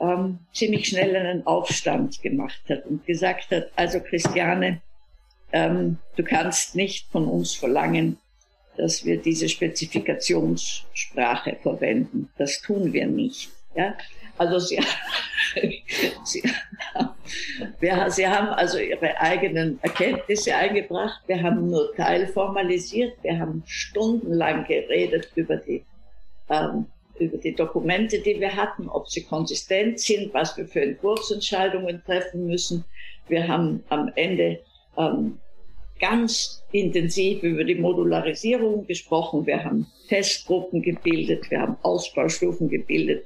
ähm, ziemlich schnell einen Aufstand gemacht hat und gesagt hat, also Christiane, ähm, du kannst nicht von uns verlangen, dass wir diese Spezifikationssprache verwenden. Das tun wir nicht. Ja? Also sie, (laughs) sie, (laughs) wir, sie haben also ihre eigenen Erkenntnisse eingebracht. Wir haben nur teilformalisiert. Wir haben stundenlang geredet über die, ähm, über die Dokumente, die wir hatten, ob sie konsistent sind, was wir für Entwurfsentscheidungen treffen müssen. Wir haben am Ende ähm, ganz intensiv über die Modularisierung gesprochen. Wir haben Testgruppen gebildet, wir haben Ausbaustufen gebildet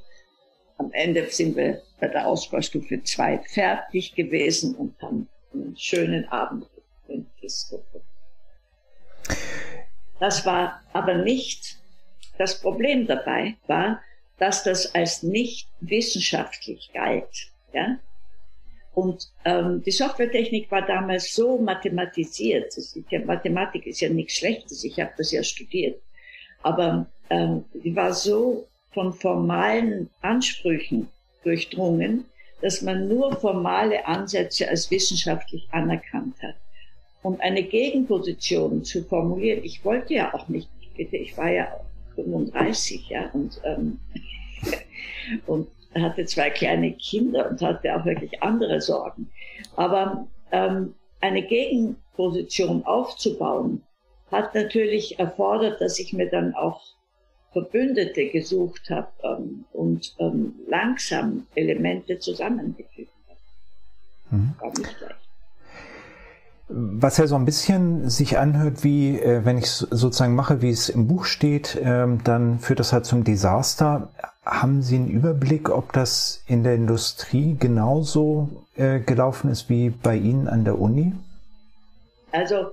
am Ende sind wir bei der Ausbaustufe 2 fertig gewesen und haben einen schönen Abend in Disco. Das war aber nicht, das Problem dabei war, dass das als nicht wissenschaftlich galt. Ja? Und ähm, die Softwaretechnik war damals so mathematisiert. Ja, Mathematik ist ja nichts Schlechtes, ich habe das ja studiert. Aber ähm, die war so von formalen Ansprüchen durchdrungen, dass man nur formale Ansätze als wissenschaftlich anerkannt hat. Und eine Gegenposition zu formulieren, ich wollte ja auch nicht, bitte, ich war ja 35, ja, und, ähm, (laughs) und hatte zwei kleine Kinder und hatte auch wirklich andere Sorgen. Aber ähm, eine Gegenposition aufzubauen, hat natürlich erfordert, dass ich mir dann auch Verbündete gesucht habe ähm, und ähm, langsam Elemente zusammengefügt habe. Mhm. War nicht leicht. Was ja so ein bisschen sich anhört, wie äh, wenn ich sozusagen mache, wie es im Buch steht, ähm, dann führt das halt zum Desaster. Haben Sie einen Überblick, ob das in der Industrie genauso äh, gelaufen ist wie bei Ihnen an der Uni? Also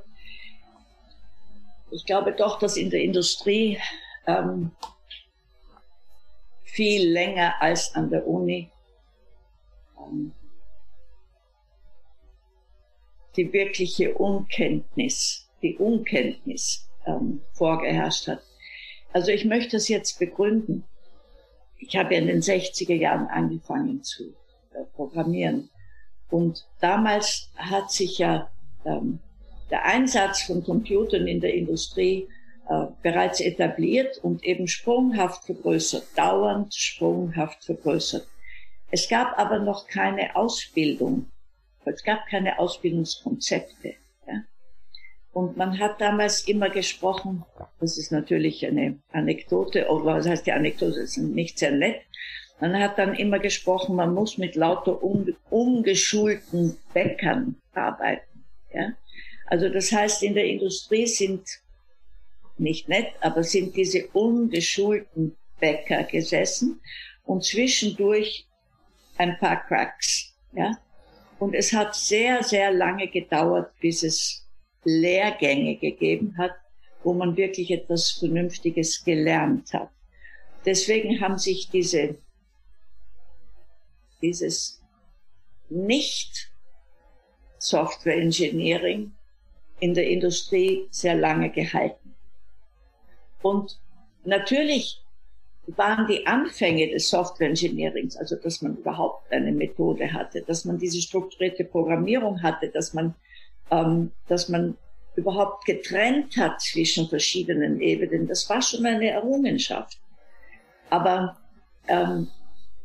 ich glaube doch, dass in der Industrie ähm, viel länger als an der Uni ähm, die wirkliche Unkenntnis, die Unkenntnis ähm, vorgeherrscht hat. Also ich möchte es jetzt begründen. Ich habe ja in den 60er Jahren angefangen zu äh, programmieren. Und damals hat sich ja ähm, der Einsatz von Computern in der Industrie äh, bereits etabliert und eben sprunghaft vergrößert, dauernd sprunghaft vergrößert. Es gab aber noch keine Ausbildung es gab keine Ausbildungskonzepte. Und man hat damals immer gesprochen, das ist natürlich eine Anekdote, oder was heißt die Anekdote, das ist nicht sehr nett. Man hat dann immer gesprochen, man muss mit lauter ungeschulten Bäckern arbeiten. Ja. Also das heißt, in der Industrie sind nicht nett, aber sind diese ungeschulten Bäcker gesessen und zwischendurch ein paar Cracks. Ja, und es hat sehr, sehr lange gedauert, bis es Lehrgänge gegeben hat, wo man wirklich etwas Vernünftiges gelernt hat. Deswegen haben sich diese, dieses nicht Software Engineering in der Industrie sehr lange gehalten. Und natürlich waren die Anfänge des Software Engineerings, also dass man überhaupt eine Methode hatte, dass man diese strukturierte Programmierung hatte, dass man, ähm, dass man überhaupt getrennt hat zwischen verschiedenen Ebenen, das war schon eine Errungenschaft. Aber ähm,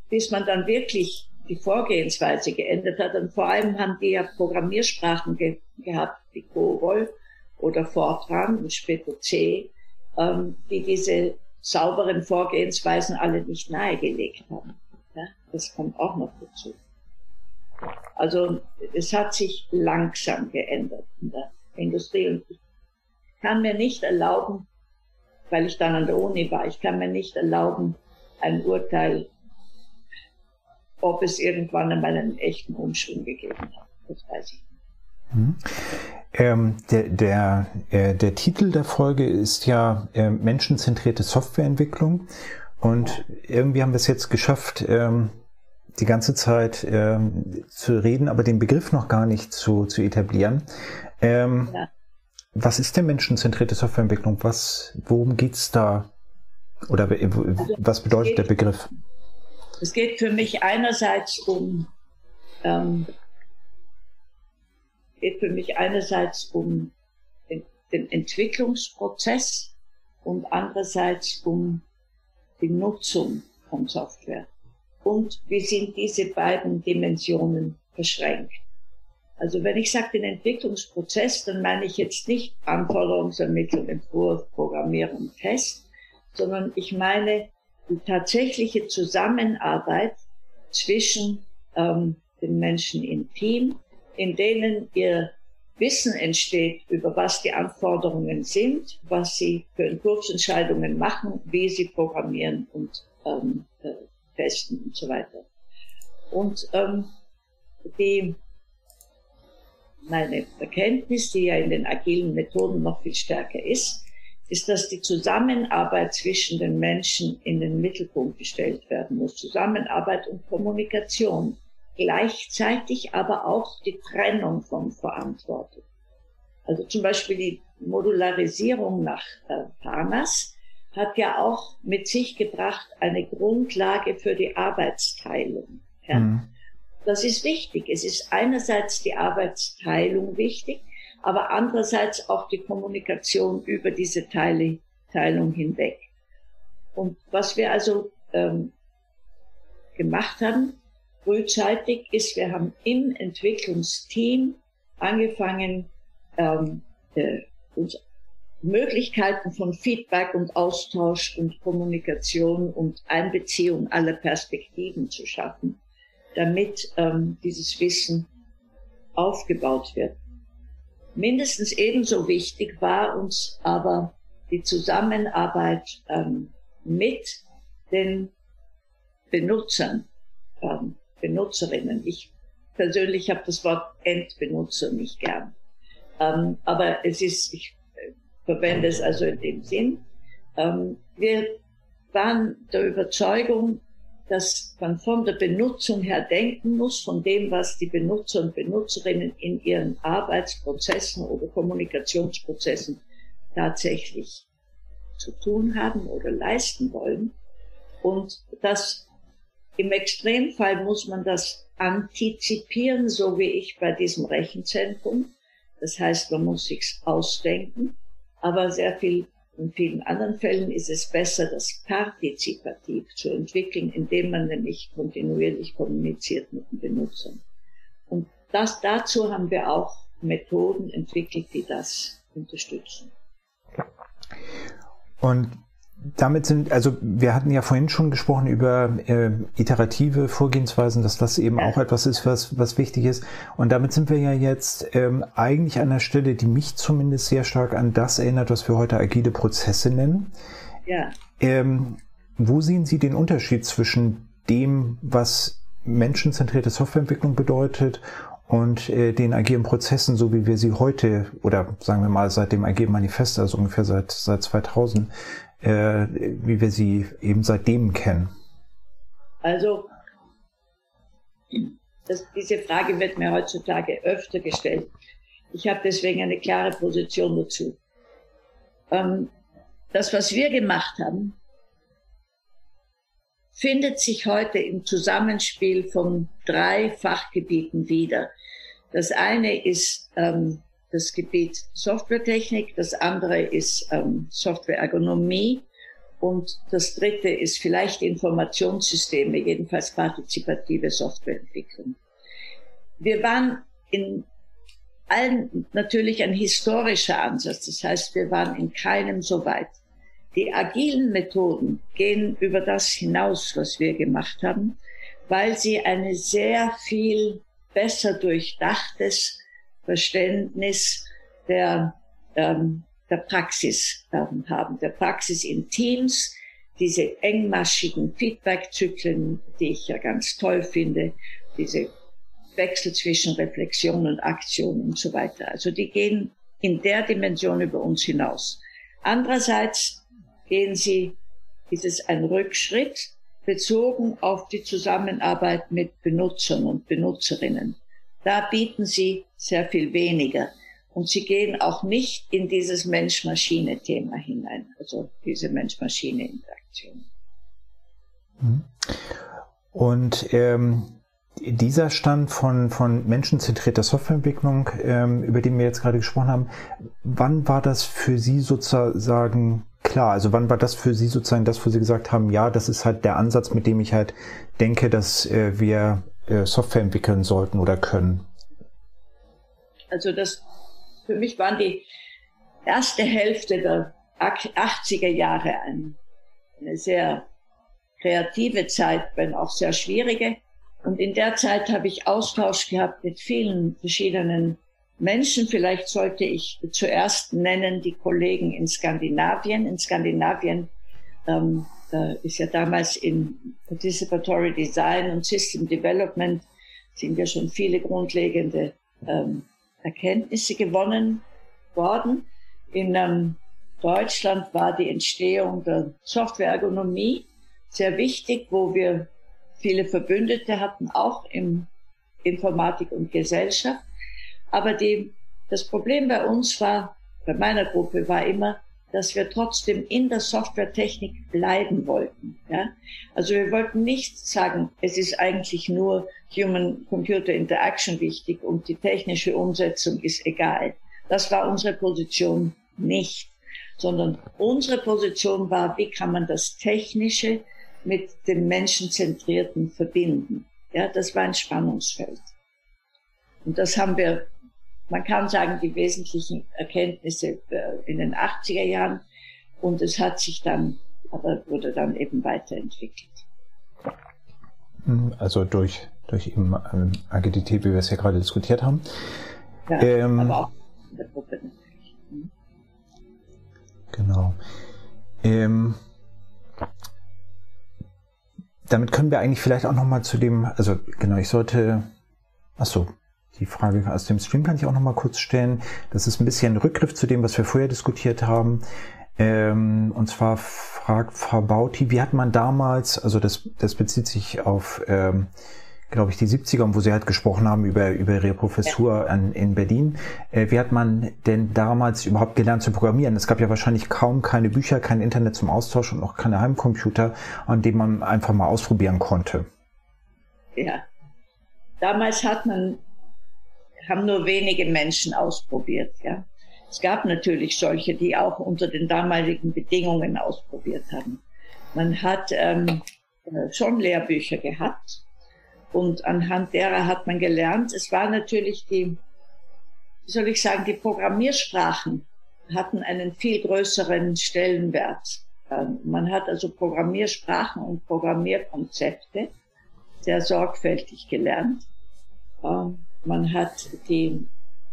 bis man dann wirklich die Vorgehensweise geändert hat, und vor allem haben die ja Programmiersprachen ge gehabt, wie COBOL oder Fortran und später C, ähm, die diese sauberen Vorgehensweisen alle nicht nahegelegt haben. Ja, das kommt auch noch dazu. Also es hat sich langsam geändert in der Industrie und ich kann mir nicht erlauben, weil ich dann an der Uni war, ich kann mir nicht erlauben, ein Urteil, ob es irgendwann einmal einen echten Umschwung gegeben hat. Das weiß ich nicht. Hm. Ähm, der, der, äh, der Titel der Folge ist ja äh, menschenzentrierte Softwareentwicklung. Und irgendwie haben wir es jetzt geschafft, ähm, die ganze Zeit ähm, zu reden, aber den Begriff noch gar nicht zu, zu etablieren. Ähm, ja. Was ist denn menschenzentrierte Softwareentwicklung? Was, worum geht's da? Oder also, was bedeutet der Begriff? Es geht für mich einerseits um ähm, geht für mich einerseits um den, den Entwicklungsprozess und andererseits um die Nutzung von Software. Und wie sind diese beiden Dimensionen beschränkt? Also wenn ich sage den Entwicklungsprozess, dann meine ich jetzt nicht Anforderungsermittlung, Entwurf, Programmierung, Test, sondern ich meine die tatsächliche Zusammenarbeit zwischen ähm, den Menschen im Team in denen ihr Wissen entsteht über was die Anforderungen sind, was sie für Entwurfsentscheidungen machen, wie sie programmieren und ähm, testen und so weiter. Und ähm, die, meine Erkenntnis, die ja in den agilen Methoden noch viel stärker ist, ist, dass die Zusammenarbeit zwischen den Menschen in den Mittelpunkt gestellt werden muss. Zusammenarbeit und Kommunikation gleichzeitig aber auch die Trennung von Verantwortung. Also zum Beispiel die Modularisierung nach äh, Parnas hat ja auch mit sich gebracht eine Grundlage für die Arbeitsteilung. Ja. Mhm. Das ist wichtig. Es ist einerseits die Arbeitsteilung wichtig, aber andererseits auch die Kommunikation über diese Teile, Teilung hinweg. Und was wir also ähm, gemacht haben, frühzeitig, ist, wir haben im Entwicklungsteam angefangen, ähm, äh, uns Möglichkeiten von Feedback und Austausch und Kommunikation und Einbeziehung aller Perspektiven zu schaffen, damit ähm, dieses Wissen aufgebaut wird. Mindestens ebenso wichtig war uns aber die Zusammenarbeit ähm, mit den Benutzern, ähm, Benutzerinnen. Ich persönlich habe das Wort Endbenutzer nicht gern. Ähm, aber es ist, ich äh, verwende es also in dem Sinn. Ähm, wir waren der Überzeugung, dass man von der Benutzung her denken muss, von dem, was die Benutzer und Benutzerinnen in ihren Arbeitsprozessen oder Kommunikationsprozessen tatsächlich zu tun haben oder leisten wollen. Und das im Extremfall muss man das antizipieren, so wie ich bei diesem Rechenzentrum. Das heißt, man muss sich's ausdenken, aber sehr viel in vielen anderen Fällen ist es besser, das partizipativ zu entwickeln, indem man nämlich kontinuierlich kommuniziert mit den Benutzern. Und das, dazu haben wir auch Methoden entwickelt, die das unterstützen. Und damit sind, also wir hatten ja vorhin schon gesprochen über äh, iterative Vorgehensweisen, dass das eben auch etwas ist, was, was wichtig ist. Und damit sind wir ja jetzt ähm, eigentlich an einer Stelle, die mich zumindest sehr stark an das erinnert, was wir heute agile Prozesse nennen. Ja. Ähm, wo sehen Sie den Unterschied zwischen dem, was menschenzentrierte Softwareentwicklung bedeutet und äh, den agilen Prozessen, so wie wir sie heute oder sagen wir mal seit dem agilen Manifest, also ungefähr seit, seit 2000, äh, wie wir sie eben seitdem kennen? Also, das, diese Frage wird mir heutzutage öfter gestellt. Ich habe deswegen eine klare Position dazu. Ähm, das, was wir gemacht haben, findet sich heute im Zusammenspiel von drei Fachgebieten wieder. Das eine ist ähm, das Gebiet Softwaretechnik, das andere ist ähm, Softwareergonomie und das dritte ist vielleicht Informationssysteme, jedenfalls partizipative Softwareentwicklung. Wir waren in allen natürlich ein historischer Ansatz, das heißt, wir waren in keinem so weit. Die agilen Methoden gehen über das hinaus, was wir gemacht haben, weil sie eine sehr viel besser durchdachtes Verständnis der, ähm, der Praxis ähm, haben, der Praxis in Teams, diese engmaschigen Feedback-Zyklen, die ich ja ganz toll finde, diese Wechsel zwischen Reflexion und Aktion und so weiter. Also die gehen in der Dimension über uns hinaus. Andererseits gehen sie, ist es ein Rückschritt bezogen auf die Zusammenarbeit mit Benutzern und Benutzerinnen. Da bieten sie sehr viel weniger. Und sie gehen auch nicht in dieses Mensch-Maschine-Thema hinein, also diese Mensch-Maschine-Interaktion. Mhm. Und ähm, dieser Stand von, von menschenzentrierter Softwareentwicklung, ähm, über den wir jetzt gerade gesprochen haben, wann war das für Sie sozusagen klar? Also wann war das für Sie sozusagen das, wo Sie gesagt haben, ja, das ist halt der Ansatz, mit dem ich halt denke, dass äh, wir äh, Software entwickeln sollten oder können? Also das, für mich waren die erste Hälfte der 80er Jahre eine sehr kreative Zeit, wenn auch sehr schwierige. Und in der Zeit habe ich Austausch gehabt mit vielen verschiedenen Menschen. Vielleicht sollte ich zuerst nennen die Kollegen in Skandinavien. In Skandinavien ähm, äh, ist ja damals in Participatory Design und System Development sind ja schon viele grundlegende ähm, Erkenntnisse gewonnen worden. In ähm, Deutschland war die Entstehung der Softwareergonomie sehr wichtig, wo wir viele Verbündete hatten, auch im Informatik und Gesellschaft. Aber die, das Problem bei uns war, bei meiner Gruppe war immer, dass wir trotzdem in der Softwaretechnik bleiben wollten. Ja? Also wir wollten nicht sagen, es ist eigentlich nur Human-Computer Interaction wichtig und die technische Umsetzung ist egal. Das war unsere Position nicht, sondern unsere Position war, wie kann man das Technische mit dem Menschenzentrierten verbinden. Ja, das war ein Spannungsfeld. Und das haben wir man kann sagen, die wesentlichen Erkenntnisse äh, in den 80er Jahren und es hat sich dann, aber wurde dann eben weiterentwickelt. Hm, also durch, durch eben ähm, AGDT, wie wir es ja gerade diskutiert haben. Ja, ähm, aber auch in der Gruppe natürlich. Hm. Genau. Ähm, damit können wir eigentlich vielleicht auch nochmal zu dem, also genau, ich sollte, ach so, die Frage aus dem Stream kann ich auch noch mal kurz stellen. Das ist ein bisschen ein Rückgriff zu dem, was wir vorher diskutiert haben. Ähm, und zwar fragt Frau Bauti, wie hat man damals, also das, das bezieht sich auf, ähm, glaube ich, die 70er, wo Sie halt gesprochen haben über, über Ihre Professur an, in Berlin. Äh, wie hat man denn damals überhaupt gelernt zu programmieren? Es gab ja wahrscheinlich kaum keine Bücher, kein Internet zum Austausch und auch keine Heimcomputer, an denen man einfach mal ausprobieren konnte. Ja. Damals hat man haben nur wenige Menschen ausprobiert. Ja. Es gab natürlich solche, die auch unter den damaligen Bedingungen ausprobiert haben. Man hat ähm, äh, schon Lehrbücher gehabt und anhand derer hat man gelernt. Es war natürlich die, wie soll ich sagen, die Programmiersprachen hatten einen viel größeren Stellenwert. Ähm, man hat also Programmiersprachen und Programmierkonzepte sehr sorgfältig gelernt. Ähm, man hat die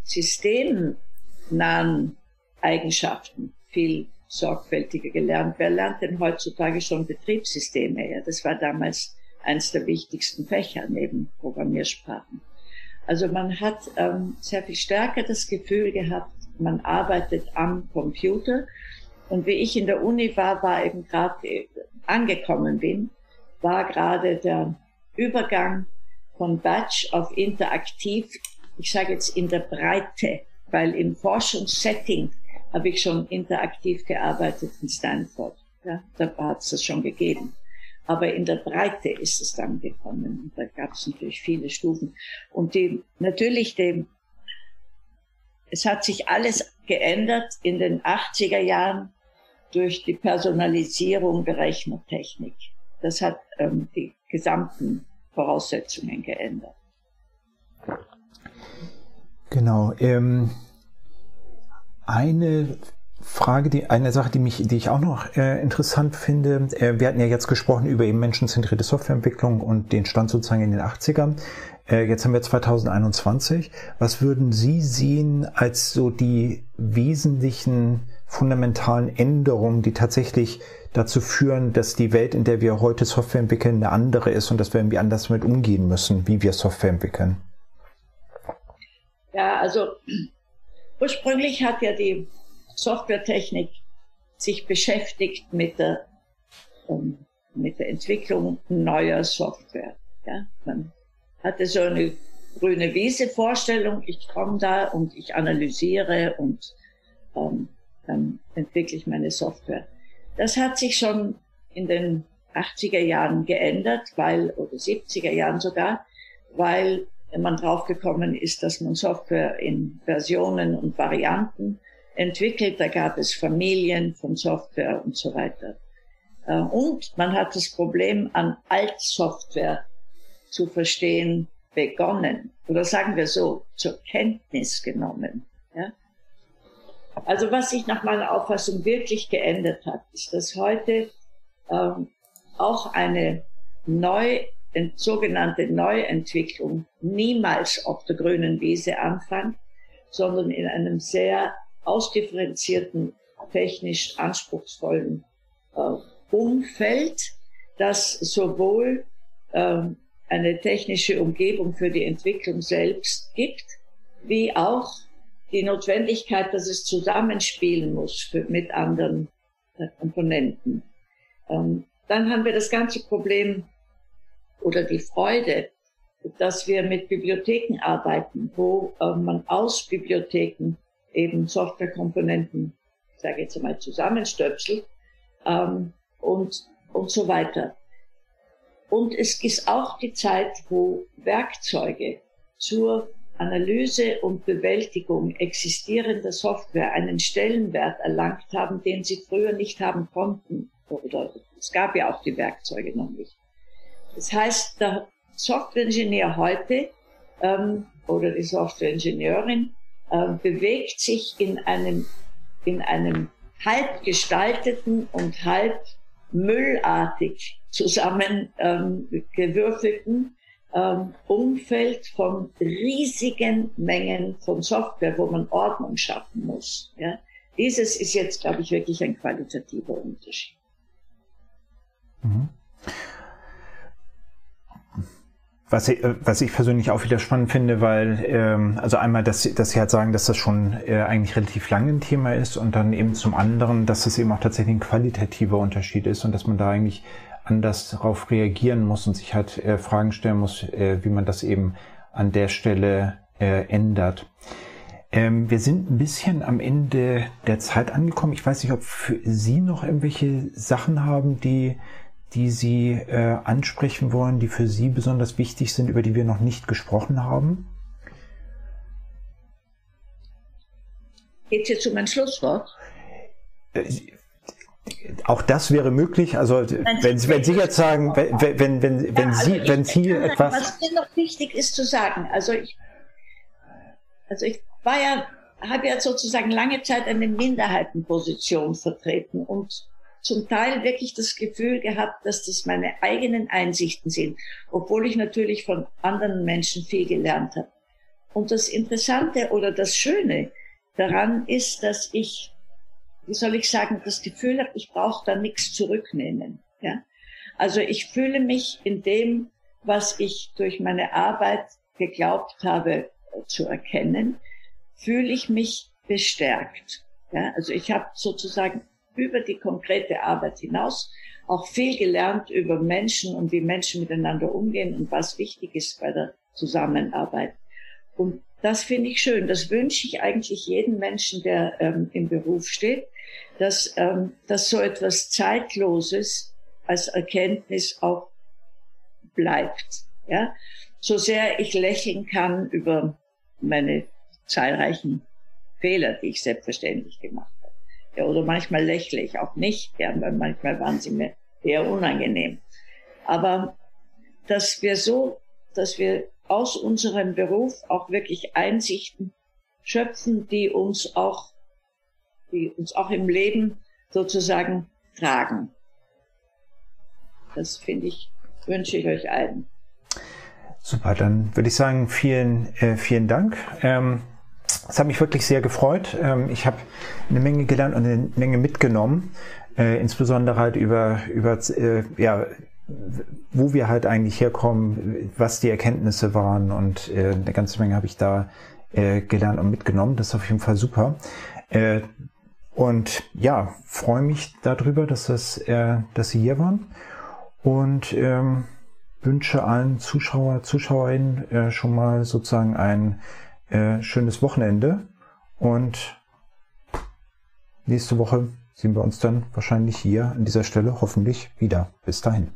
systemnahen Eigenschaften viel sorgfältiger gelernt. Wer lernt denn heutzutage schon Betriebssysteme? Ja, das war damals eines der wichtigsten Fächer neben Programmiersprachen. Also man hat ähm, sehr viel stärker das Gefühl gehabt, man arbeitet am Computer. Und wie ich in der Uni war, war eben gerade äh, angekommen bin, war gerade der Übergang von Batch auf interaktiv, ich sage jetzt in der Breite, weil im Forschungssetting habe ich schon interaktiv gearbeitet in Stanford. Ja, da hat es das schon gegeben. Aber in der Breite ist es dann gekommen. Und da gab es natürlich viele Stufen. Und die, natürlich, die, es hat sich alles geändert in den 80er Jahren durch die Personalisierung der Rechnertechnik. Das hat ähm, die gesamten Voraussetzungen geändert. Genau. Ähm, eine Frage, die, eine Sache, die mich, die ich auch noch äh, interessant finde. Äh, wir hatten ja jetzt gesprochen über eben menschenzentrierte Softwareentwicklung und den Stand sozusagen in den 80ern. Äh, jetzt haben wir 2021. Was würden Sie sehen als so die wesentlichen fundamentalen Änderungen, die tatsächlich dazu führen, dass die Welt, in der wir heute Software entwickeln, eine andere ist und dass wir irgendwie anders damit umgehen müssen, wie wir Software entwickeln? Ja, also ursprünglich hat ja die Softwaretechnik sich beschäftigt mit der, um, mit der Entwicklung neuer Software. Ja, man hatte so eine grüne Wiese-Vorstellung, ich komme da und ich analysiere und ähm, dann entwickle ich meine Software. Das hat sich schon in den 80er Jahren geändert, weil, oder 70er Jahren sogar, weil man draufgekommen ist, dass man Software in Versionen und Varianten entwickelt. Da gab es Familien von Software und so weiter. Äh, und man hat das Problem an Altsoftware zu verstehen begonnen. Oder sagen wir so, zur Kenntnis genommen. Also was sich nach meiner Auffassung wirklich geändert hat, ist, dass heute ähm, auch eine neu, sogenannte Neuentwicklung niemals auf der grünen Wiese anfängt, sondern in einem sehr ausdifferenzierten, technisch anspruchsvollen äh, Umfeld, das sowohl ähm, eine technische Umgebung für die Entwicklung selbst gibt, wie auch die Notwendigkeit, dass es zusammenspielen muss für, mit anderen äh, Komponenten. Ähm, dann haben wir das ganze Problem oder die Freude dass wir mit Bibliotheken arbeiten, wo äh, man aus Bibliotheken eben Softwarekomponenten, ich jetzt einmal, zusammenstöpselt ähm, und, und so weiter. Und es ist auch die Zeit, wo Werkzeuge zur Analyse und Bewältigung existierender Software einen Stellenwert erlangt haben, den sie früher nicht haben konnten. Oder es gab ja auch die Werkzeuge noch nicht. Das heißt, der Softwareingenieur heute ähm, oder die Softwareingenieurin äh, bewegt sich in einem, in einem halb gestalteten und halb müllartig zusammengewürfelten ähm, ähm, Umfeld von riesigen Mengen von Software, wo man Ordnung schaffen muss. Ja? Dieses ist jetzt, glaube ich, wirklich ein qualitativer Unterschied. Mhm. Was ich, äh, was ich persönlich auch wieder spannend finde, weil, ähm, also einmal, dass, dass Sie halt sagen, dass das schon äh, eigentlich relativ lange ein Thema ist und dann eben zum anderen, dass es eben auch tatsächlich ein qualitativer Unterschied ist und dass man da eigentlich anders darauf reagieren muss und sich halt äh, Fragen stellen muss, äh, wie man das eben an der Stelle äh, ändert. Ähm, wir sind ein bisschen am Ende der Zeit angekommen. Ich weiß nicht, ob für Sie noch irgendwelche Sachen haben, die die Sie äh, ansprechen wollen, die für Sie besonders wichtig sind, über die wir noch nicht gesprochen haben? Geht es jetzt um ein Schlusswort? Auch das wäre möglich. Also wenn, wenn Sie jetzt sagen, wenn, wenn, wenn, wenn ja, also Sie, ich, wenn Sie etwas. Was mir noch wichtig ist zu sagen, also ich, also ich war ja, habe ja sozusagen lange Zeit eine Minderheitenposition vertreten und zum Teil wirklich das Gefühl gehabt, dass das meine eigenen Einsichten sind, obwohl ich natürlich von anderen Menschen viel gelernt habe. Und das Interessante oder das Schöne daran ist, dass ich, wie soll ich sagen, das Gefühl habe, ich brauche da nichts zurücknehmen. Ja? Also ich fühle mich in dem, was ich durch meine Arbeit geglaubt habe zu erkennen, fühle ich mich bestärkt. Ja? Also ich habe sozusagen über die konkrete Arbeit hinaus auch viel gelernt über Menschen und wie Menschen miteinander umgehen und was wichtig ist bei der Zusammenarbeit. Und das finde ich schön. Das wünsche ich eigentlich jedem Menschen, der ähm, im Beruf steht, dass, ähm, dass so etwas Zeitloses als Erkenntnis auch bleibt. Ja? So sehr ich lächeln kann über meine zahlreichen Fehler, die ich selbstverständlich gemacht habe. Ja, oder manchmal lächle ich auch nicht, ja, weil manchmal waren sie mir eher unangenehm. Aber dass wir so, dass wir aus unserem Beruf auch wirklich Einsichten schöpfen, die uns auch, die uns auch im Leben sozusagen tragen. Das finde ich, wünsche ich euch allen. Super, dann würde ich sagen, vielen, äh, vielen Dank. Ähm es hat mich wirklich sehr gefreut. Ähm, ich habe eine Menge gelernt und eine Menge mitgenommen, äh, insbesondere halt über, über äh, ja, wo wir halt eigentlich herkommen, was die Erkenntnisse waren und äh, eine ganze Menge habe ich da gelernt und mitgenommen. Das ist auf jeden Fall super. und ja, freue mich darüber, dass, das, dass Sie hier waren und ähm, wünsche allen Zuschauer, Zuschauerinnen schon mal sozusagen ein äh, schönes Wochenende und nächste Woche sehen wir uns dann wahrscheinlich hier an dieser Stelle hoffentlich wieder. Bis dahin.